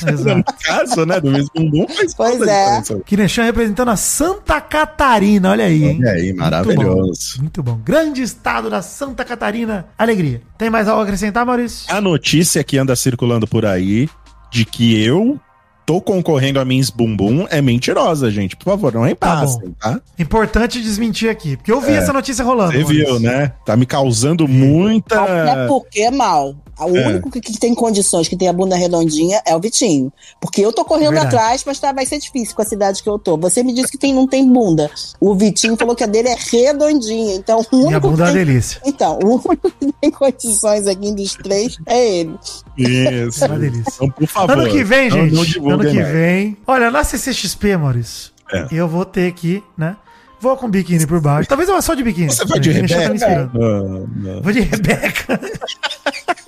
S3: Exato.
S2: No caso, né, do mesmo bumbum, faz
S4: Pois é.
S2: diferença.
S3: Kineshan representando a Santa Catarina, olha aí, hein?
S2: Olha aí, maravilhoso.
S3: Muito bom. Grande estado da Santa Catarina. Alegria. Tem mais algo a acrescentar, Maurício?
S2: A notícia que anda circulando por aí de que eu tô concorrendo a Miss Bumbum é mentirosa, gente. Por favor, não repassem, tá?
S3: Importante desmentir aqui, porque eu vi essa notícia rolando.
S2: Você viu, né? Tá me causando muita.
S4: Até porque, é mal. O
S2: É.
S4: único que, que tem condições, que tem a bunda redondinha, é o Vitinho. Porque eu tô correndo
S3: Verdade.
S4: atrás, mas tá, vai ser difícil com a cidade que eu tô. Você me disse que tem, não tem bunda. O Vitinho falou que a dele é redondinha. Então, o
S3: Minha
S4: único
S3: bunda é
S4: tem,
S3: delícia.
S4: Então, o único que tem condições aqui dos três é ele.
S2: Isso.
S3: É uma delícia.
S2: Então, por favor.
S3: Ano que vem,
S2: não-
S3: gente.
S2: não
S3: ano
S2: divulguem
S3: que
S2: mais.
S3: vem. Olha, na CCXP, Maurício,
S2: É.
S3: eu vou ter que, né? Vou com biquíni por baixo. Talvez eu vá só de biquíni.
S2: Você vai de
S3: tá
S2: Rebeca?
S3: inspirando.
S2: Não, não.
S3: Vou de Rebeca.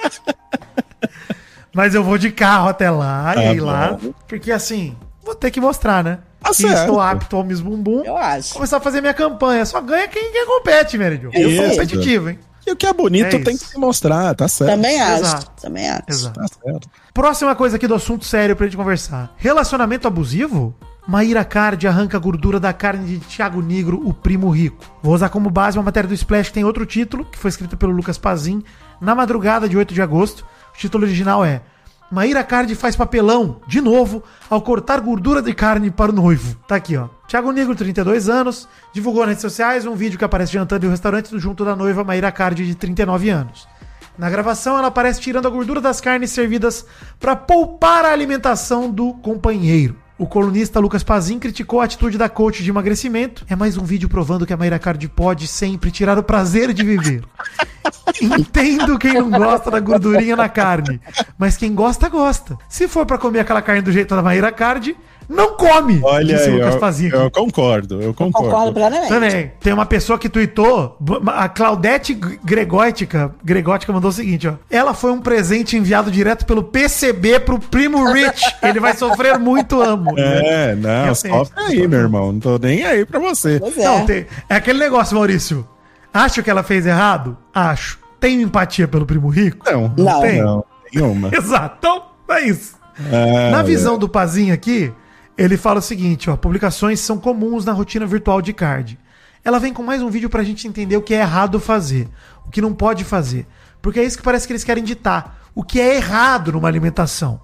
S3: Mas eu vou de carro até lá
S2: Tá
S3: e aí
S2: bom.
S3: lá. Porque assim, vou ter que mostrar, né?
S2: Tá
S3: que
S2: certo.
S3: estou apto ao Miss Bumbum.
S4: Eu acho.
S3: Começar a fazer minha campanha. Só ganha quem, quem compete, Meridio. Eu sou competitivo, hein?
S2: E o que é bonito
S3: É
S2: tem que se mostrar, tá certo.
S4: Também acho.
S3: Exato.
S4: Também acho.
S3: Exato.
S2: Tá certo.
S3: Próxima coisa aqui do assunto sério pra gente conversar. Relacionamento abusivo? Maíra Card arranca a gordura da carne de Thiago Negro, o primo rico. Vou usar como base uma matéria do Splash que tem outro título, que foi escrita pelo Lucas Pazin, na madrugada de 8 de agosto. Título original é Maíra Card faz papelão, de novo, ao cortar gordura de carne para o noivo. Tá aqui, ó. Thiago Negro, 32 anos, divulgou nas redes sociais um vídeo que aparece jantando em um restaurante junto da noiva Maíra Card, de 39 anos. Na gravação, ela aparece tirando a gordura das carnes servidas para poupar a alimentação do companheiro. O colunista Lucas Pazin criticou a atitude da coach de emagrecimento. É mais um vídeo provando que a Mayra Card pode sempre tirar o prazer de viver. Entendo quem não gosta da gordurinha na carne, mas quem gosta, gosta. Se for pra comer aquela carne do jeito da Mayra Card, não come!
S2: Olha aí,
S3: Lucas
S2: eu,
S3: Pazin.
S2: eu concordo, eu concordo.
S4: Concordo plenamente.
S3: Também. Tem uma pessoa que tweetou, a Claudete Gregótica, Gregótica mandou o seguinte, ó. Ela foi um presente enviado direto pelo PCB pro primo Rich. Ele vai sofrer muito amo.
S2: É, não,
S3: Realmente.
S2: sofre aí, meu irmão. Não tô nem aí pra você.
S4: Pois é.
S3: Não, tem, é aquele negócio, Maurício. Acho que ela fez errado? Acho. Tem empatia pelo primo rico?
S2: Não,
S4: Não.
S3: tem.
S2: não, nenhuma.
S3: Exato. Então, é isso.
S2: É,
S3: Na visão do Pazinho aqui, ele fala o seguinte, ó, publicações são comuns na rotina virtual de card. ela vem com mais um vídeo pra gente entender o que é errado fazer, o que não pode fazer. Porque é isso que parece que eles querem ditar. O que é errado numa alimentação.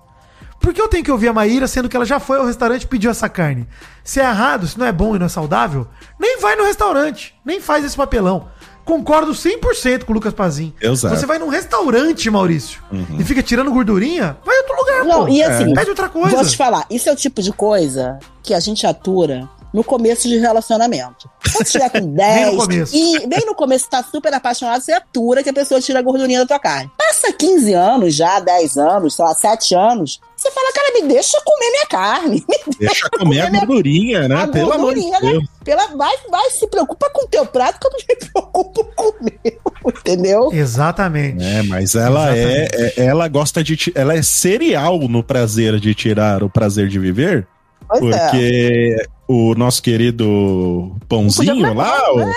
S3: Por que eu tenho que ouvir a Maíra, sendo que ela já foi ao restaurante e pediu essa carne? Se é errado, se não é bom e não é saudável, nem vai no restaurante, nem faz esse papelão. Concordo 100% com o Lucas Pazin.
S2: Exato.
S3: Você vai num restaurante, Maurício, e fica tirando gordurinha, vai em outro lugar,
S4: Não,
S3: pô.
S4: e assim,
S3: Pede outra coisa.
S4: Vou te falar, isso é o tipo de coisa que a gente atura no começo de relacionamento. Quando tiver com 10,
S3: no começo.
S4: e bem no começo tá super apaixonado, você atura que a pessoa tira a gordurinha da tua carne. Passa 15 anos já, 10 anos, sei lá, 7 anos, você fala, cara, me deixa comer minha carne. Me
S2: Deixa comer a gordurinha, né?
S4: a
S2: Pelo amor de
S4: né?
S2: Deus.
S4: Pela, vai, vai, se preocupa com o teu prato que eu não me preocupo com o meu, entendeu?
S3: Exatamente.
S2: É, mas ela é, é- ela gosta de ela é serial no prazer de tirar o prazer de viver,
S4: Pois é.
S2: porque o nosso querido pãozinho lá, o-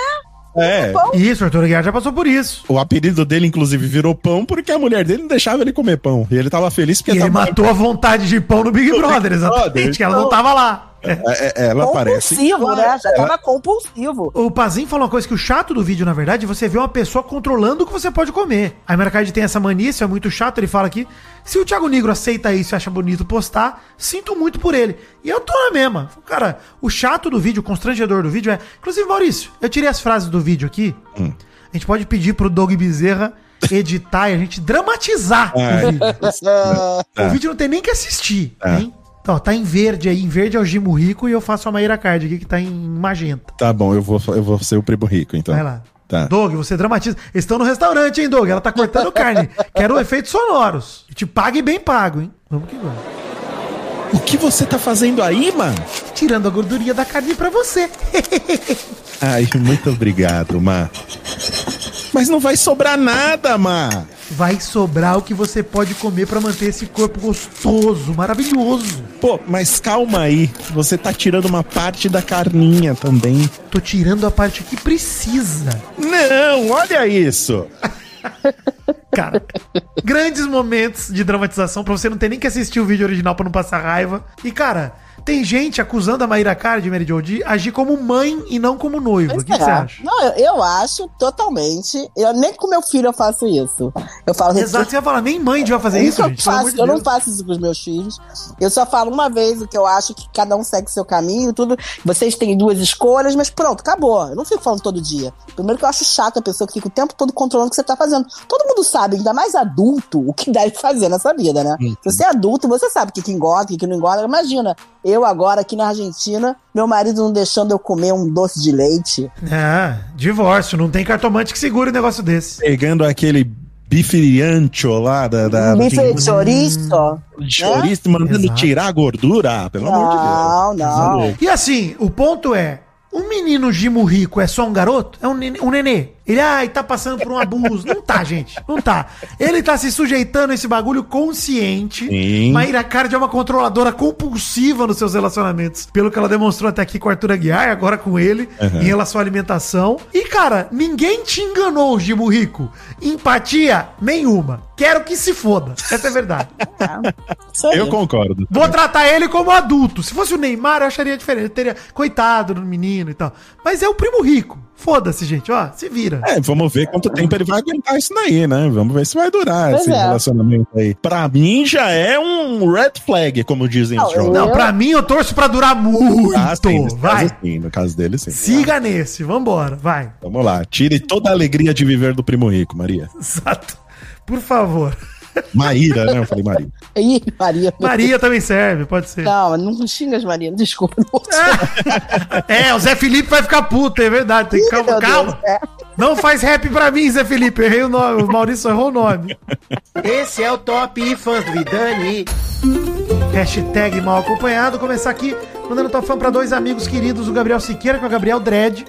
S2: é,
S3: Isso, o Arthur Aguiar já passou por isso.
S2: o apelido dele inclusive virou pão porque a mulher dele não deixava ele comer pão. E ele tava feliz porque
S3: E ele
S2: tava-
S3: matou a vontade de pão no Big Brother, exatamente,
S2: Brother,
S3: que ela não tava lá. É.
S2: É, é, ela parece
S4: Compulsivo, né? Já
S2: ela-
S4: tava compulsivo.
S3: O Pazin falou uma coisa que o chato do vídeo, na verdade, é você ver uma pessoa controlando o que você pode comer. A Mercado tem essa mania, isso é muito chato, ele fala aqui. Se o Thiago Negro aceita isso e acha bonito postar, sinto muito por ele. E eu tô na mesma. Cara, o chato do vídeo, o constrangedor do vídeo é. Inclusive, Maurício, eu tirei as frases do vídeo aqui.
S2: Hum.
S3: A gente pode pedir pro Doug Bezerra editar e a gente dramatizar
S2: Ai.
S3: o vídeo. O vídeo não tem nem que assistir,
S2: É.
S3: hein? Então, tá em verde aí. Em verde é o Gimo Rico e eu faço a Maíra Card aqui, que tá em magenta.
S2: Tá bom, eu vou, eu vou ser o primo rico, então.
S3: Vai lá.
S2: Tá.
S3: Doug, você dramatiza. Eles estão no restaurante, hein, Doug? Ela tá cortando carne. Quero efeitos sonoros. Te pague bem pago, hein? Vamos que vamos.
S2: O que você tá fazendo aí, mano?
S3: Tirando a gordurinha da carne pra você.
S2: Ai, muito obrigado, Má. Mas não vai sobrar nada, Má.
S3: Vai sobrar o que você pode comer pra manter esse corpo gostoso, maravilhoso.
S2: Pô, mas calma aí. Você tá tirando uma parte da carninha também.
S3: Tô tirando a parte que precisa.
S2: Não, olha isso.
S3: Cara, grandes momentos de dramatização pra você não ter nem que assistir o vídeo original pra não passar raiva. E, cara, tem gente acusando a Maíra Cara de Mary Jo de agir como mãe e não como noiva. O que, você
S4: é.
S3: acha?
S4: Não, eu, eu acho totalmente. Eu nem com meu filho eu faço isso. Eu falo
S3: Exato, você vai falar, nem mãe devia fazer isso,
S4: eu,
S3: gente.
S4: faço,
S3: de
S4: eu não faço isso com os meus filhos. Eu só falo uma vez o que eu acho que cada um segue seu caminho, tudo. Vocês têm duas escolhas, mas pronto, acabou. Eu não fico falando todo dia. Primeiro que eu acho chato a pessoa que fica o tempo todo controlando o que você tá fazendo. Todo mundo sabe, ainda mais adulto, o que deve fazer nessa vida, né?
S3: Uhum.
S4: Se você é adulto, você sabe o que, que engorda, o que, que não engorda. Imagina, eu agora aqui na Argentina, meu marido não deixando eu comer um doce de leite.
S3: É, divórcio. Não tem cartomante que segure um negócio desse.
S2: Pegando aquele bife ancho lá da. da
S4: Um bife
S2: de-
S4: de chouriço.
S2: de chouriço, mandando
S3: Exato.
S2: tirar a gordura. Ah, Pelo amor de
S4: Não,
S2: Deus.
S4: não.
S3: E assim, o ponto é: um menino Gimo rico é só um garoto? É um nenê? Um nenê. Ele, ai, tá passando por um abuso. Não tá, gente. Não tá. Ele tá se sujeitando a esse bagulho consciente.
S2: Sim.
S3: Maíra Card é uma controladora compulsiva nos seus relacionamentos. Pelo que ela demonstrou até aqui com o Arthur Aguiar, agora com ele,
S2: Uhum.
S3: em relação à alimentação. E, cara, ninguém te enganou, Gimo Rico. Empatia nenhuma. Quero que se foda. Essa é a verdade.
S4: Aí.
S2: Eu concordo.
S3: Vou tratar ele como adulto. Se fosse o Neymar, eu acharia diferente. Eu teria coitado do menino e tal. Mas é o primo rico. Foda-se, gente. Ó, se vira.
S2: É, vamos ver quanto tempo ele vai aguentar isso daí, né? Vamos ver se vai durar
S4: Pois
S2: esse
S4: é.
S2: relacionamento aí. Pra mim já é um red flag, como dizem os
S4: Não,
S2: jovens.
S3: Não,
S4: eu-
S3: pra mim eu torço pra durar muito.
S2: Ah, sim,
S3: vai.
S2: sim, no caso dele sim.
S3: Siga nesse. Vambora. Vai.
S2: Vamos lá, tire toda a alegria de viver do primo rico, Maria.
S3: Exato. Por favor.
S2: Maíra, né? Eu falei Maria.
S4: Ih, Maria.
S3: Maria também serve, pode ser.
S4: Não, não xinga as Maria, desculpa. Não.
S3: É, o Zé Felipe vai ficar puto, é verdade. Tem que calma,
S4: Meu Deus,
S3: calma.
S4: é.
S3: Não faz rap pra mim, Zé Felipe. Errei o nome. O Maurício errou o nome.
S1: Esse é o Top Fãs do Vidani.
S3: Hashtag mal acompanhado. Começar aqui mandando top fã pra dois amigos queridos, o Gabriel Siqueira com o Gabriel Dredd,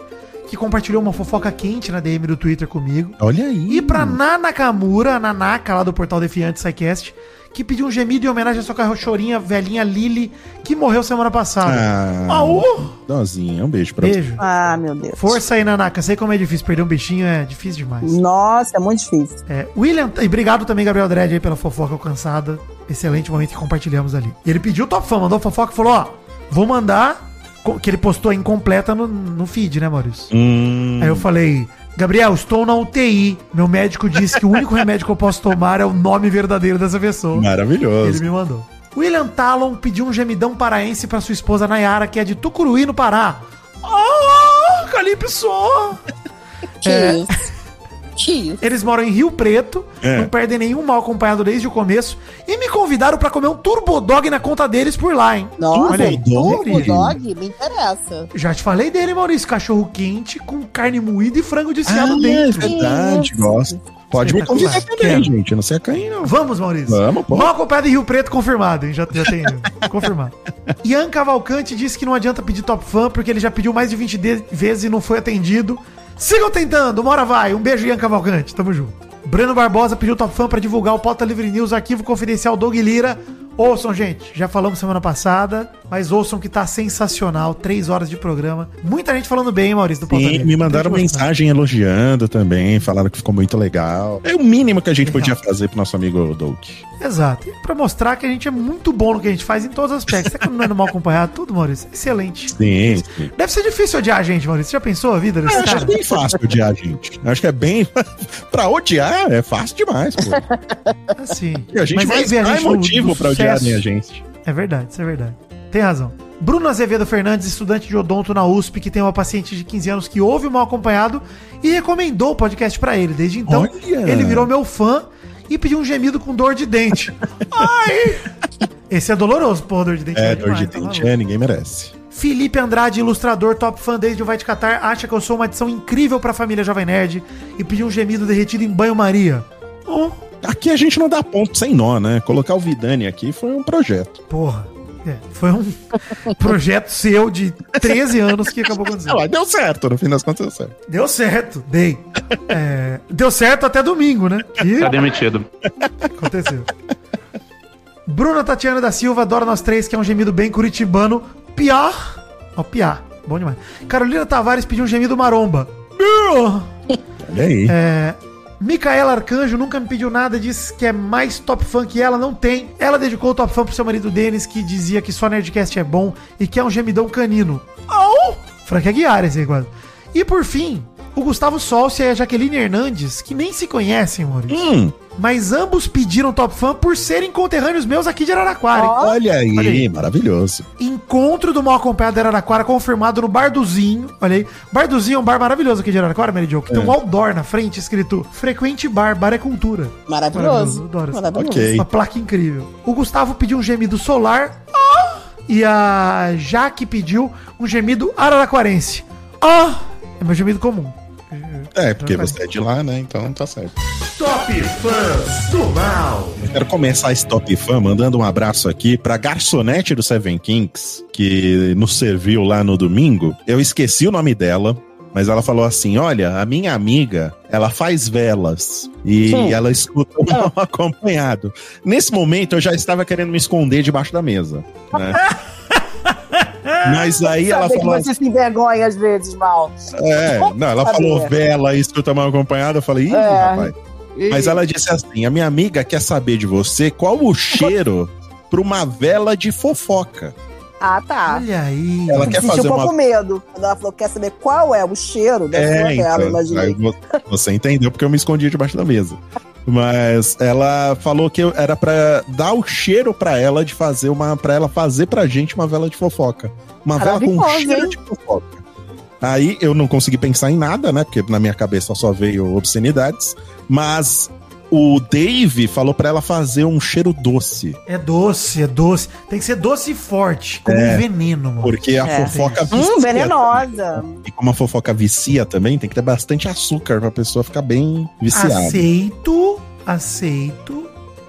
S3: que compartilhou uma fofoca quente na DM do Twitter comigo.
S2: Olha aí.
S3: E pra Nana Kamura, a Nanaka lá do portal Defiante SciCast, que pediu um gemido em homenagem à sua cachorrinha velhinha Lily, que morreu semana passada.
S2: Ah,
S3: Aú!
S2: Dozinha, um beijo pra você.
S3: Beijo.
S4: Ah, meu Deus.
S3: Força aí, Nanaka. Sei como é difícil. Perder um bichinho é difícil demais.
S4: Nossa, é muito difícil.
S3: É, William, e obrigado também, Gabriel Dredd, aí, pela fofoca alcançada. Excelente momento que compartilhamos ali. E ele pediu o top fã, mandou fofoca e falou: ó, vou mandar que ele postou incompleta no, no feed, né, Maurício?
S2: Hum,
S3: Aí eu falei, Gabriel, estou na UTI. Meu médico disse que o único remédio que eu posso tomar é o nome verdadeiro dessa pessoa. Ele
S2: maravilhoso.
S3: me mandou. William Talon pediu um gemidão paraense pra sua esposa Nayara, que é de Tucuruí, no Pará. Ah, Calypso!
S4: Que
S3: É.
S4: isso? Que isso?
S3: Eles moram em Rio Preto,
S2: É.
S3: não perdem nenhum mal acompanhado desde o começo, e me convidaram pra comer um Turbo Dog na conta deles por lá, hein?
S4: Nossa,
S3: Olha aí,
S4: Turbo
S3: querido.
S4: Dog me interessa.
S3: Já te falei dele, Maurício. Cachorro quente com carne moída e frango
S2: Ah,
S3: desfiado
S2: é
S3: dentro.
S2: verdade,
S4: Isso.
S2: gosto. Pode me convidar também, gente. Eu não sei a quem, não.
S3: Vamos, Maurício.
S2: Vamos, pô.
S3: Mal acompanhado em Rio Preto, confirmado, hein? Já, já tem confirmado. Ian Cavalcante disse que não adianta pedir top fã, porque ele já pediu mais de 20 de- vezes e não foi atendido. Sigam tentando, uma hora vai. Um beijo, Ian Cavalcante. Tamo junto. Breno Barbosa pediu top fã pra divulgar o Pauta Livre News, arquivo confidencial Doug Lira. Ouçam, gente. Já falamos semana passada, mas ouçam que tá sensacional. Três horas de programa. Muita gente falando bem, Maurício, do
S2: Sim, me mandaram mensagem elogiando também, falaram que ficou muito legal. É o mínimo que a gente
S3: Legal.
S2: podia fazer pro nosso amigo Doug.
S3: Exato. E pra mostrar que a gente é muito bom no que a gente faz em todos os aspectos. Até quando não é mal acompanhado, tudo, Maurício. Excelente.
S2: Sim, sim.
S3: Deve ser difícil odiar a gente, Maurício. Você já pensou a vida desse
S2: Eu acho
S3: cara?
S2: bem fácil odiar a gente. Acho que é bem. pra odiar é fácil demais, pô.
S3: Assim.
S2: E a gente
S3: Mas
S2: vai
S3: vê a gente
S2: motivo
S3: no
S2: pra odiarem
S3: sucesso.
S2: a gente.
S3: É verdade, isso é verdade. Tem razão. Bruno Azevedo Fernandes, estudante de odonto na USP, que tem uma paciente de 15 anos que ouve o mal acompanhado e recomendou o podcast pra ele. Desde então,
S2: Olha!
S3: ele virou meu fã e pediu um gemido com dor de dente. Ai! Esse é doloroso, porra, dor de dente.
S2: É,
S3: é
S2: dor de
S3: demais, tá
S2: dente
S3: maluco.
S2: é, ninguém merece.
S3: Felipe Andrade, ilustrador, top fã desde o Vai Te Catar, acha que eu sou uma adição incrível pra família Jovem Nerd e pediu um gemido derretido em banho-maria. Oh,
S2: Aqui a gente não dá ponto sem nó, né? Colocar o Vidani aqui foi um projeto.
S3: porra. É, foi um projeto seu de 13 anos que acabou acontecendo.
S2: Ah, deu certo, no fim das contas deu certo.
S3: Deu certo, dei. É, deu certo até domingo, né? Que
S7: Tá demitido.
S3: aconteceu. Bruna Tatiana da Silva, adora nós três, que é um gemido bem curitibano. Piar. Ó, piar. Bom demais. Carolina Tavares pediu um gemido maromba.
S2: Olha aí.
S3: É, Micaela Arcanjo nunca me pediu nada, diz que é mais top fã que ela, não tem. Ela dedicou o top fã pro seu marido Denis, que dizia que só Nerdcast é bom e que é um gemidão canino. Oh! Frank Aguiar, esse aí quase. E por fim, o Gustavo Solcia e a Jaqueline Hernandes, que nem se conhecem, Maurício.
S2: Hum,
S3: Mas ambos pediram top fã por serem conterrâneos meus aqui de Araraquara.
S2: olha aí,
S3: Olha aí.
S2: maravilhoso.
S3: Encontro do mal acompanhado de Araraquara confirmado no Barduzinho. Olha aí. Barduzinho é um bar maravilhoso aqui de Araraquara, Mary Jo, que tem um outdoor na frente escrito Frequente Bar, Bar é Cultura.
S4: Maravilhoso.
S3: Adoro isso.
S4: Maravilhoso.
S2: Ok.
S3: Uma placa incrível. O Gustavo pediu um gemido solar. Ah! E a Jaque pediu um gemido araraquarense. Ah! É meu gemido comum.
S2: É, porque você é de lá, né? Então tá certo.
S1: Top Fãs do Mal.
S2: Eu quero começar esse Top Fan mandando um abraço aqui pra garçonete do Seven Kings, que nos serviu lá no domingo. Eu esqueci o nome dela, mas ela falou assim: Olha, a minha amiga, ela faz velas e
S4: Sim.
S2: ela escuta o mal acompanhado. Nesse momento eu já estava querendo me esconder debaixo da mesa. Né? Mas aí ela
S4: Saber que
S2: falou
S4: você se envergonha às vezes, mal.
S2: É, não, ela
S4: Saber.
S2: falou vela e escuta mal acompanhado. Eu falei, ih,
S4: É.
S2: rapaz. Mas ela disse assim: a minha amiga quer saber de você qual o cheiro pra uma vela de fofoca.
S4: Ah, tá.
S3: Olha aí.
S2: Ela
S4: Eu
S2: quer fazer
S4: um
S2: uma.
S4: pouco medo. Quando ela falou que quer saber qual é o cheiro da sua
S2: É,
S4: vela,
S2: então,
S4: imaginei.
S2: você entendeu porque eu me escondi debaixo da mesa. Mas ela falou que era pra dar o cheiro pra ela de fazer uma. para ela fazer pra gente uma vela de fofoca. Uma vela com cheiro
S4: hein?
S2: de fofoca. Aí eu não consegui pensar em nada, né? Porque na minha cabeça só veio obscenidades. Mas o Dave falou pra ela fazer um cheiro doce.
S3: É doce, é doce. Tem que ser doce e forte, como
S2: É.
S3: um veneno, mano.
S2: Porque a
S4: É.
S2: fofoca
S4: Hum, venenosa.
S2: E como a fofoca vicia também, tem que ter bastante açúcar pra pessoa ficar bem viciada.
S3: Aceito, aceito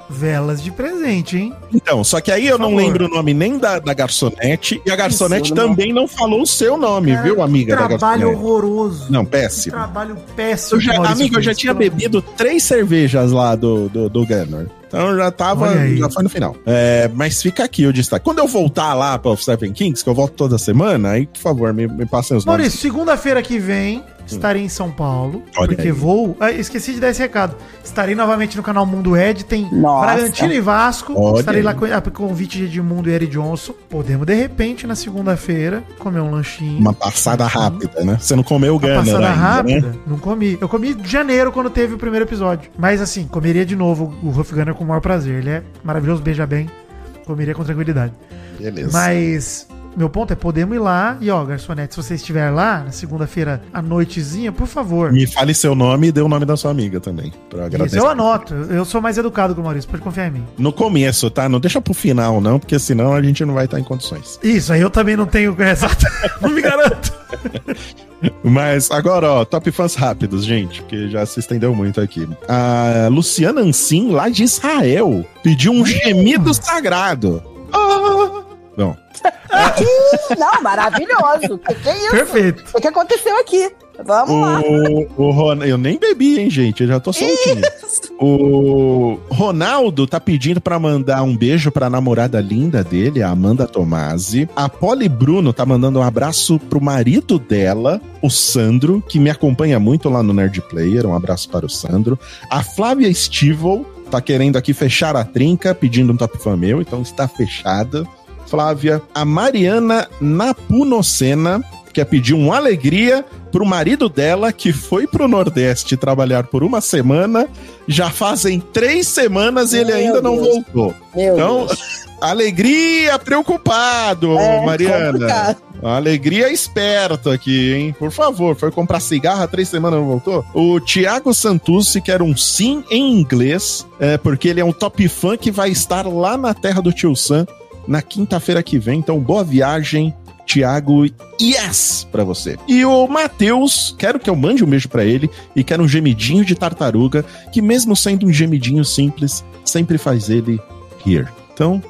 S3: velas de presente, hein?
S2: Então, só que aí eu não lembro o nome nem da, da garçonete, e a garçonete também não falou o seu nome,
S3: Cara,
S2: viu, amiga da
S3: Trabalho
S2: garçonete?
S3: horroroso.
S2: Não, péssimo.
S3: Trabalho péssimo.
S2: Eu já,
S3: que Maurício
S2: eu já tinha bebido três cervejas lá do, do, do Gunner. Então já tava, já foi no final. É, mas fica aqui o destaque. Quando eu voltar lá para o Seven Kings, que eu volto toda semana, aí, por favor, me, me passem os nomes.
S3: Maurício, segunda-feira que vem, estarei em São Paulo,
S2: Olha
S3: porque
S2: aí.
S3: vou. Ah, esqueci de dar esse recado. Estarei novamente no canal Mundo Ed, tem
S4: Nossa.
S3: Bragantino e Vasco.
S2: Olha
S3: estarei lá
S2: aí.
S3: com a convite de Edmundo e Eric Johnson. Podemos, de repente, na segunda-feira, comer um lanchinho.
S2: Uma passada rápida, né? Você não comeu o
S3: Uma
S2: Gunner
S3: passada
S2: ainda,
S3: rápida,
S2: né?
S3: não comi. Eu comi em janeiro quando teve o primeiro episódio. Mas assim, comeria de novo o Ruff Gunner com o maior prazer. Ele é maravilhoso, beija bem. Comeria com tranquilidade.
S2: Beleza.
S3: Mas meu ponto é, podemos ir lá. E ó, garçonete, se você estiver lá na segunda-feira à noitezinha, por favor.
S2: Me fale seu nome e dê o nome da sua amiga também. Pra
S3: Isso,
S2: agradecer.
S3: eu anoto. Eu sou mais educado que o Maurício, pode confiar em mim.
S2: No começo, tá? Não deixa pro final, não, porque senão a gente não vai estar em condições.
S3: Isso, aí eu também não tenho. Exato. não me garanto.
S2: Mas agora, ó, top fãs rápidos, gente, porque já se estendeu muito aqui. A Luciana Ancin, lá de Israel, pediu um gemido sagrado. Ah! Não.
S4: Não, maravilhoso. Que, que é isso?
S3: Perfeito.
S4: O que aconteceu aqui? Vamos lá.
S2: O, o Ron- Eu nem bebi, hein, gente? Eu já tô soltinho. O Ronaldo tá pedindo pra mandar um beijo pra namorada linda dele, a Amanda Tomasi. A Polly Bruno tá mandando um abraço pro marido dela, o Sandro, que me acompanha muito lá no Nerd Player. Um abraço para o Sandro. A Flávia Stivel tá querendo aqui fechar a trinca, pedindo um top fã meu, então está fechada. Flávia. A Mariana Napunocena quer pedir uma alegria pro marido dela que foi pro Nordeste trabalhar por uma semana. Já fazem três semanas e ele
S4: Meu
S2: ainda não
S4: Deus.
S2: voltou.
S4: Meu
S2: Então,
S4: Deus.
S2: alegria, preocupado,
S4: É,
S2: Mariana.
S4: complicado.
S2: Alegria esperto aqui, hein? Por favor, foi comprar cigarro há três semanas e não voltou? O Thiago Santucci quer um sim em inglês, é, porque ele é um top fã que vai estar lá na terra do Tio Sam na quinta-feira que vem. Então, boa viagem, Thiago. Yes! Pra você. E o Matheus, quero que eu mande um beijo pra ele e quero um gemidinho de tartaruga, que mesmo sendo um gemidinho simples, sempre faz ele rir. Então,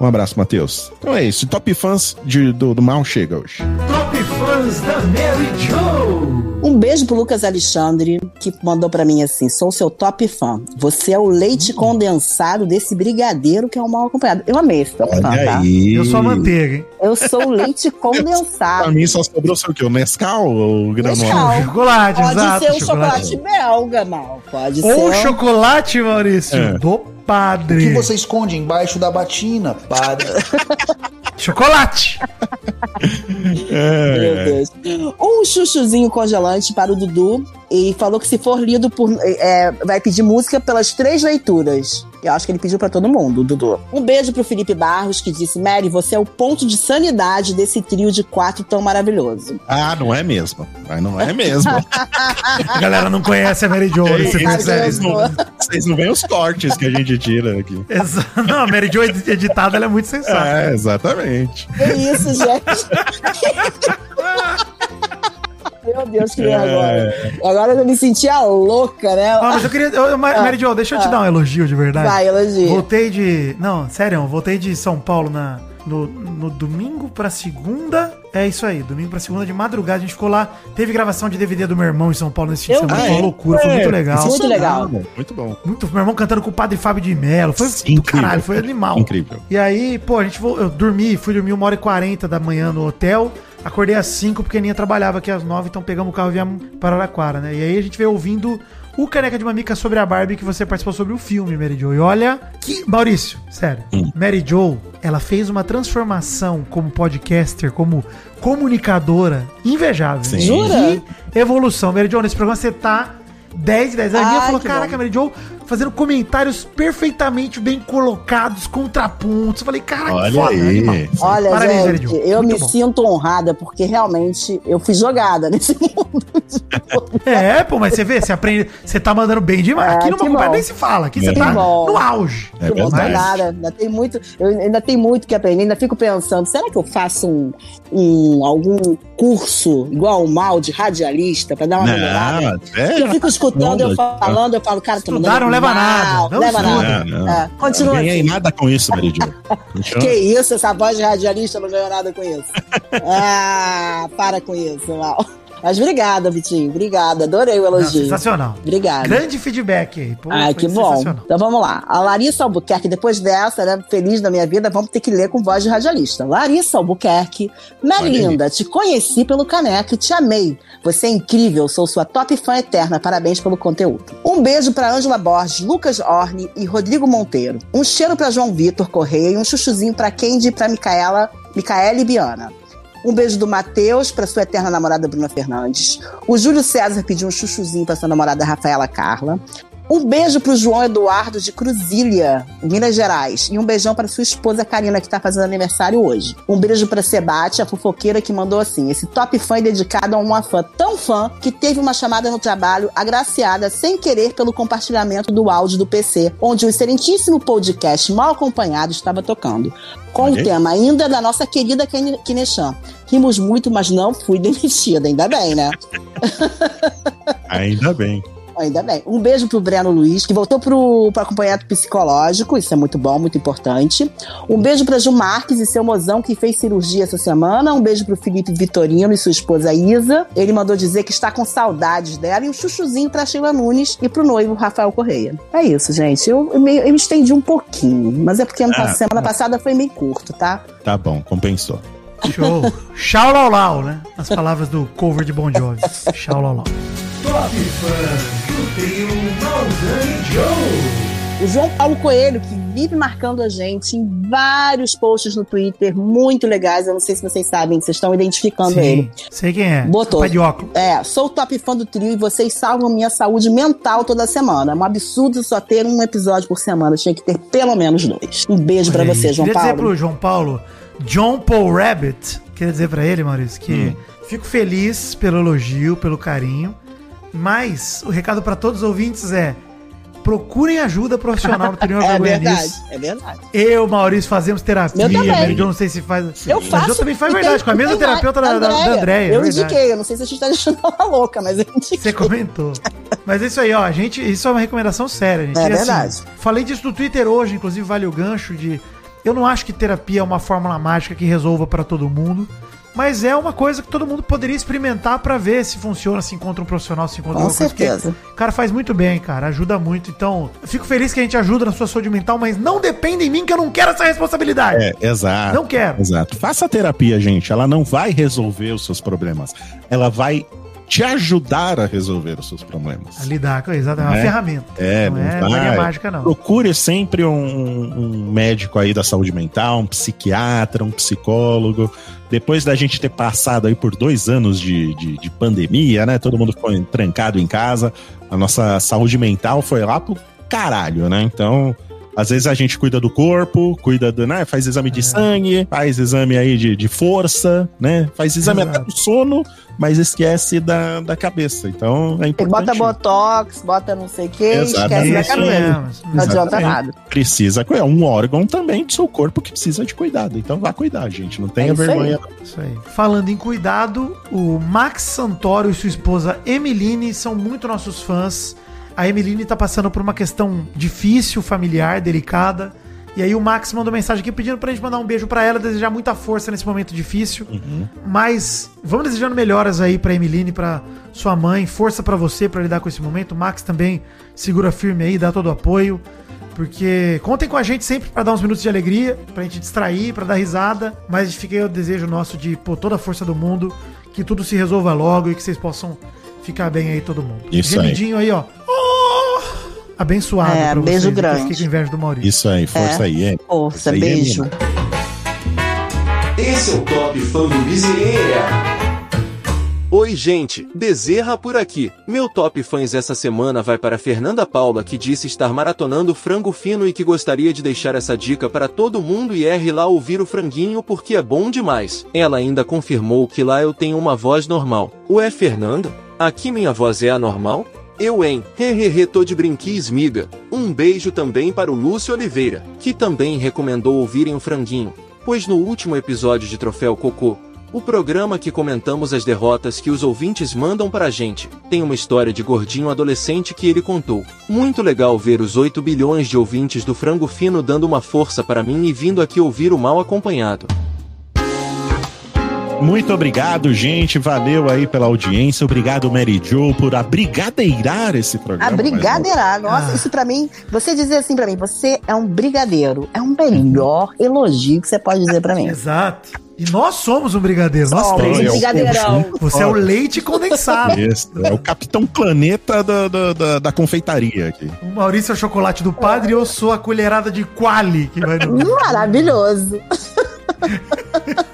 S2: um abraço, Matheus. Então é isso. Top fãs de- do, do Mal chega hoje.
S1: Top fãs da Mary Joe.
S4: Um beijo pro Lucas Alexandre, que mandou pra mim assim: sou seu top fã. Você é o leite
S2: Hum.
S4: condensado desse brigadeiro que é o mal acompanhado. Eu amei esse top fã,
S2: Olha
S4: tá?
S2: aí.
S3: Eu sou a manteiga, hein?
S4: Eu sou o leite
S2: Pra
S4: condensado.
S2: mim só sobrou sei o quê? O Nescau ou o granola?
S4: Nescau.
S3: Chocolate,
S4: Pode
S3: exato.
S4: ser um chocolate belga, mal. Pode ser.
S3: Ou
S4: um-
S3: chocolate, Maurício,
S2: É.
S3: do
S7: O que
S3: padre.
S7: você esconde embaixo da batina, padre?
S3: Chocolate.
S2: É.
S4: Meu Deus. Um chuchuzinho congelante para o Dudu. E falou que se for lido por. é, vai pedir música pelas três leituras. Eu acho que ele pediu pra todo mundo, Dudu. Um beijo pro Felipe Barros, que disse: Mary, você é o ponto de sanidade desse trio de quatro tão maravilhoso.
S2: Ah, não é mesmo. Mas não é mesmo.
S3: A galera não conhece a Mary Jo,
S2: É vocês, não, vocês não veem os cortes que a gente tira aqui.
S3: Exa- Não, a Mary Jo editada, ela é muito sensata.
S2: É, exatamente.
S4: Que isso, gente? Meu Deus, que vergonha. Agora eu me sentia louca, né?
S3: Ah, mas eu queria. eu- Ma- Mary Jo, deixa eu te dar um elogio de verdade.
S4: Vai, elogio.
S3: Voltei de. Não, sério, eu voltei de São Paulo na, no, no domingo pra segunda. É isso aí, domingo pra segunda de madrugada. A gente ficou lá. Teve gravação de DVD do meu irmão em São Paulo nesse fim de semana. Foi uma loucura, foi muito legal.
S4: Muito legal.
S2: Muito bom.
S3: Muito, meu irmão cantando com o padre Fábio de Mello. Foi
S2: Sim,
S3: do
S2: incrível.
S3: caralho, foi animal.
S2: Incrível.
S3: E aí, pô, a gente eu dormi, fui dormir uma hora e quarenta da manhã no hotel. Acordei às 5 porque a Ninha trabalhava aqui às 9, então pegamos o carro e viemos para Araraquara, né? E aí a gente veio ouvindo o Caneca de Mamica sobre a Barbie que você participou sobre o filme, Mary Jo. E olha que. Maurício, sério.
S2: Hum.
S3: Mary Jo, ela fez uma transformação como podcaster, como comunicadora invejável.
S2: Sim.
S4: Jura?
S3: Que evolução. Mary Jo, nesse programa você tá 10 de 10. A Ninha falou:
S4: que
S3: caraca,
S4: bom.
S3: Mary Jo, fazendo comentários perfeitamente bem colocados, contrapontos. Eu falei, cara, que
S2: Olha
S3: foda,
S2: aí.
S4: Olha,
S3: Parabéns,
S4: gente,
S3: Jo.
S4: eu
S3: Muito
S4: me
S3: bom.
S4: sinto honrada porque realmente eu fui jogada nesse mundo.
S3: É, pô, mas você vê, você aprende, você tá mandando bem demais.
S4: É,
S3: Aqui no
S4: que
S3: Macumba
S4: bom.
S3: nem se fala, aqui
S2: É.
S3: você
S2: Que
S3: tá
S4: bom.
S3: no auge.
S2: É
S4: Não
S2: verdade.
S4: nada, ainda tem muito, eu ainda tenho muito que aprender, ainda fico pensando, será que eu faço um, um- algum curso igual o mal de radialista pra dar uma melhorada?
S2: Não, é.
S4: Eu fico escutando, eu
S2: Não,
S4: falando, eu falo, cara, tô
S3: Não leva nada, não
S4: leva
S3: estuda.
S4: nada.
S2: Não, não.
S4: É, continua
S2: Não ganhei nada com isso, Meridio.
S4: Que isso, essa voz de radialista não ganhou nada com isso. ah, para com isso, mal. Mas obrigada, Vitinho. Obrigada. Adorei o
S3: Não,
S4: elogio.
S3: sensacional.
S4: Obrigada.
S3: Grande feedback aí. Pô,
S4: Ai, que bom. Então vamos lá. A Larissa Albuquerque, depois dessa, né, feliz da minha vida, vamos ter que ler com voz de radialista. Larissa Albuquerque, minha
S2: Olha aí.
S4: linda, te conheci pelo caneco e te amei. Você é incrível, sou sua top fã eterna. Parabéns pelo conteúdo. Um beijo pra Ângela Borges, Lucas Orne e Rodrigo Monteiro. Um cheiro pra João Vitor Correia e um chuchuzinho pra Candy e pra Micaela, Micaela e Biana. Um beijo do Matheus para sua eterna namorada Bruna Fernandes. O Júlio César pediu um chuchuzinho para sua namorada Rafaela Carla. Um beijo pro João Eduardo de Cruzília, Minas Gerais. E um beijão para sua esposa Karina, que tá fazendo aniversário hoje. Um beijo pra Sebate, a fofoqueira, que mandou assim: esse top fã é dedicado a uma fã tão fã que teve uma chamada no trabalho agraciada sem querer pelo compartilhamento do áudio do PC, onde o excelentíssimo podcast mal acompanhado estava tocando. Com o tema ainda da nossa querida Kine- Kineshan. Rimos muito, mas não fui demitida, ainda bem, né?
S2: Ainda bem.
S4: Ainda bem. Um beijo pro Breno Luiz, que voltou pro, pro acompanhamento psicológico. Isso é muito bom, muito importante. Um beijo pra Ju Marques e seu mozão, que fez cirurgia essa semana. Um beijo pro Felipe Vitorino e sua esposa Isa. Ele mandou dizer que está com saudades dela. E um chuchuzinho pra Sheila Nunes e pro noivo Rafael Correia. É isso, gente. Eu, eu, me, eu me estendi um pouquinho. Mas é porque
S2: Ah,
S4: semana passada foi meio curto, tá?
S2: Tá bom, compensou.
S3: Show. Chau lau lau, né? As palavras do cover de Bon Jovi. Chau lau lau.
S1: Top Fãs do trio Joe.
S4: O João Paulo Coelho, que vive marcando a gente em vários posts no Twitter, muito legais. Eu não sei se vocês sabem, vocês estão identificando ele.
S3: Sim, sei quem é.
S4: Botou.
S3: Pai de óculos.
S4: É, sou top fã do trio e vocês salvam minha saúde mental toda semana. É um absurdo só ter um episódio por semana. Tinha que ter pelo menos dois. Um beijo
S3: aí.
S4: você, João
S3: Queria dizer
S4: Paulo.
S3: pro João Paulo, John Paul Rabbit, queria dizer pra ele, Maurício, que
S2: Hum.
S3: fico feliz pelo elogio, pelo carinho, mas o recado pra todos os ouvintes é procurem ajuda profissional no Trio
S4: É verdade,
S3: Nisso.
S4: é verdade.
S3: Eu, Maurício, fazemos terapia.
S4: Eu
S3: Jo, não sei se faz.
S4: Eu
S3: Mas
S4: faço.
S3: eu também faz verdade, com a mesma terapeuta da, da, da Andréia.
S4: Eu
S3: é verdade.
S4: indiquei, eu não sei se a gente tá deixando ela louca, mas eu indiquei.
S3: Você comentou. Mas é isso aí, ó. A gente, isso é uma recomendação séria, gente.
S4: É
S3: E, assim,
S4: verdade.
S3: falei disso no Twitter hoje, inclusive vale o gancho de. Eu não acho que terapia é uma fórmula mágica que resolva pra todo mundo. Mas é uma coisa que todo mundo poderia experimentar pra ver se funciona, se encontra um profissional, se encontra
S4: Com
S3: alguma coisa.
S4: certeza.
S3: O cara faz muito bem, cara. Ajuda muito. Então, eu fico feliz que a gente ajuda na sua saúde mental, mas não depende em mim que eu não quero essa responsabilidade.
S2: É, exato.
S3: Não quero.
S2: Exato. Faça terapia, gente. Ela não vai resolver os seus problemas. Ela vai te ajudar a resolver os seus problemas.
S3: A lidar com exato, é uma
S2: É.
S3: ferramenta.
S2: É,
S3: não
S2: não
S3: é
S2: vai.
S3: varinha mágica, não.
S2: Procure sempre um, um médico aí da saúde mental, um psiquiatra, um psicólogo. Depois da gente ter passado aí por dois anos de, de, de pandemia, né? Todo mundo ficou trancado em casa. A nossa saúde mental foi lá pro caralho, né? Então, às vezes a gente cuida do corpo, cuida do, né? Faz exame
S3: É.
S2: de sangue, faz exame aí de, de força, né? Faz exame
S3: Exato.
S2: até do sono, mas esquece da, da cabeça. Então, é
S4: E
S2: importante.
S4: bota botox, bota não sei o que, esquece da cabeça. Não adianta nada.
S2: precisa cuidar. É um órgão também do seu corpo que precisa de cuidado. Então vá cuidar, gente. Não tenha
S4: É isso aí.
S2: vergonha.
S3: Isso aí. Falando em cuidado, o Max Santoro e sua esposa Emeline são muito nossos fãs. A Emeline tá passando por uma questão difícil, familiar, delicada. E aí o Max mandou mensagem aqui pedindo pra gente mandar um beijo pra ela, desejar muita força nesse momento difícil. Mas vamos desejando melhoras aí pra Emeline, pra sua mãe, força pra você pra lidar com esse momento. O Max também segura firme aí, dá todo o apoio. Porque contem com a gente sempre pra dar uns minutos de alegria, pra gente distrair, pra dar risada. Mas fica aí o desejo nosso de pôr toda a força do mundo, que tudo se resolva logo e que vocês possam ficar bem aí todo mundo.
S2: Isso aí.
S3: Aí, ó. Abençoado
S4: É,
S3: pra
S4: beijo
S3: vocês.
S4: grande.
S3: Inveja do Maurício.
S2: Isso aí, força aí, é.
S4: Força,
S2: Isso aí é
S4: beijo.
S2: mesmo.
S8: Esse é o Top Fã do Bezerra. Oi, gente, Bezerra por aqui. Meu top fãs essa semana vai para Fernanda Paula, que disse estar maratonando frango fino e que gostaria de deixar essa dica para todo mundo e ir lá ouvir o franguinho porque é bom demais. Ela ainda confirmou que lá eu tenho uma voz normal. Ué, Fernanda? Aqui minha voz é anormal? Eu, hein? Hehehe, tô de brinquis, miga. Um beijo também para o Lúcio Oliveira, que também recomendou ouvirem o franguinho. Pois no último episódio de Troféu Cocô, o programa que comentamos as derrotas que os ouvintes mandam pra gente, tem uma história de gordinho adolescente que ele contou. Muito legal ver os 8 bilhões de ouvintes do Frango Fino dando uma força para mim e vindo aqui ouvir o mal acompanhado.
S2: Muito obrigado, gente. Valeu aí pela audiência. Obrigado, Mary Jo, por abrigadeirar esse programa.
S4: A brigadeirar, nossa,
S3: Ah.
S4: isso pra mim, você dizer assim pra mim, você é um brigadeiro, é o melhor elogio que você pode dizer pra mim.
S3: Exato. E nós somos um brigadeiro, nós
S4: Somos
S3: três.
S2: um
S4: brigadeirão.
S3: Você é o leite condensado.
S2: Isso, é o Capitão Planeta da, da, da, da confeitaria aqui.
S3: O Maurício é o chocolate do padre e eu sou a colherada de quali que vai no.
S4: Maravilhoso.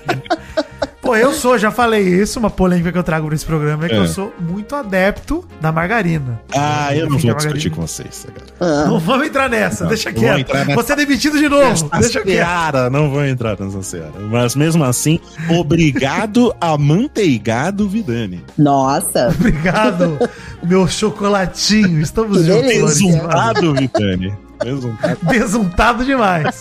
S3: Pô, eu sou, já falei isso, uma polêmica que eu trago pra esse programa é que
S2: É.
S3: eu sou muito adepto da margarina.
S2: Ah, eu não vou discutir com vocês. Cara.
S3: Não vamos entrar nessa,
S2: Não,
S3: deixa quieto.
S2: nessa-
S3: Você é demitido de novo, deixa quieto.
S2: seara, não vou entrar nessa seara. Mas mesmo assim, obrigado a manteigado Vidani.
S4: Nossa.
S3: Obrigado, meu chocolatinho. Estamos juntos.
S2: Besuntado, Vidani. Besuntado.
S3: Besuntado demais.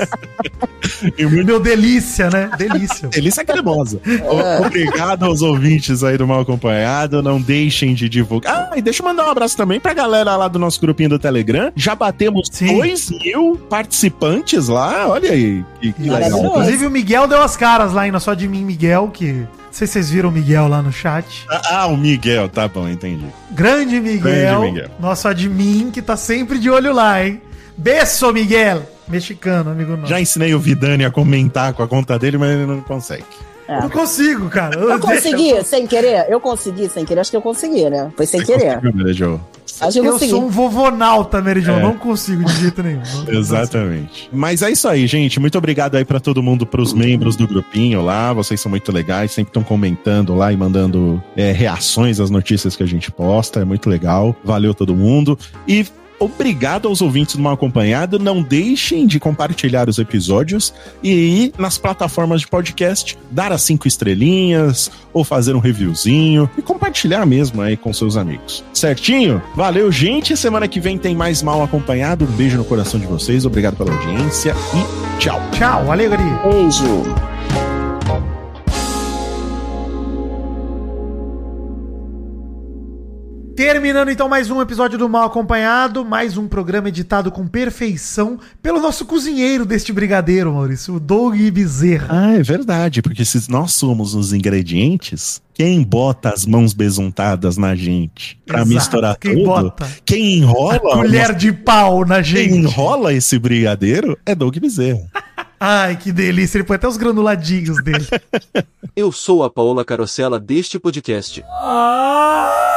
S2: Muito
S3: Meu delícia, né? Delícia.
S2: delícia cremosa. O- Obrigado aos ouvintes aí do Mal Acompanhado. Não deixem de divulgar. Ah, e deixa eu mandar um abraço também pra galera lá do nosso grupinho do Telegram. Já batemos
S3: Sim.
S2: 2 mil participantes lá. Olha aí. Que, que legal.
S3: Inclusive o Miguel deu as caras lá, ainda só de mim, Miguel, que. Não sei se vocês viram o Miguel lá no chat.
S2: Ah, o Miguel, tá bom, entendi.
S3: Grande Miguel,
S2: Grande Miguel.
S3: nosso admin, que tá sempre de olho lá, hein? Beso, Miguel! Mexicano, amigo nosso.
S2: Já ensinei o Vidani a comentar com a conta dele, mas ele não consegue.
S3: Eu Não consigo, cara.
S4: Eu consegui, sem querer? Eu consegui, sem querer? Acho que eu consegui, né? Foi sem querer.
S2: Conseguiu, né?
S4: Acho que eu
S3: Eu
S4: consegui.
S3: sou um vovonauta, Mary Jo.
S2: É.
S3: Não consigo de jeito nenhum.
S2: Exatamente. Mas é isso aí, gente. Muito obrigado aí pra todo mundo, pros membros do grupinho lá. Vocês são muito legais, sempre estão comentando lá e mandando é, reações às notícias que a gente posta. É muito legal. Valeu todo mundo. E obrigado aos ouvintes do Mal Acompanhado. Não deixem de compartilhar os episódios e ir nas plataformas de podcast, dar as cinco estrelinhas ou fazer um reviewzinho e compartilhar mesmo aí com seus amigos. Certinho? Valeu, gente. Semana que vem tem mais Mal Acompanhado. Um beijo no coração de vocês. Obrigado pela audiência e tchau.
S3: Tchau, alegria.
S4: Beijo.
S3: Terminando então mais um episódio do Mal Acompanhado, mais um programa editado com perfeição pelo nosso cozinheiro deste brigadeiro, Maurício, o Doug Bezerra.
S2: Ah, é verdade, porque se nós somos os ingredientes, quem bota as mãos besuntadas na gente pra
S3: Exato,
S2: misturar
S3: quem
S2: tudo?
S3: bota
S2: Quem enrola?
S3: colher de pau na
S2: Quem
S3: gente.
S2: enrola esse brigadeiro é Doug Bezerra.
S3: Ai, que delícia, ele põe até os granuladinhos dele.
S8: Eu sou a Paola Carosella deste podcast.
S3: Ah!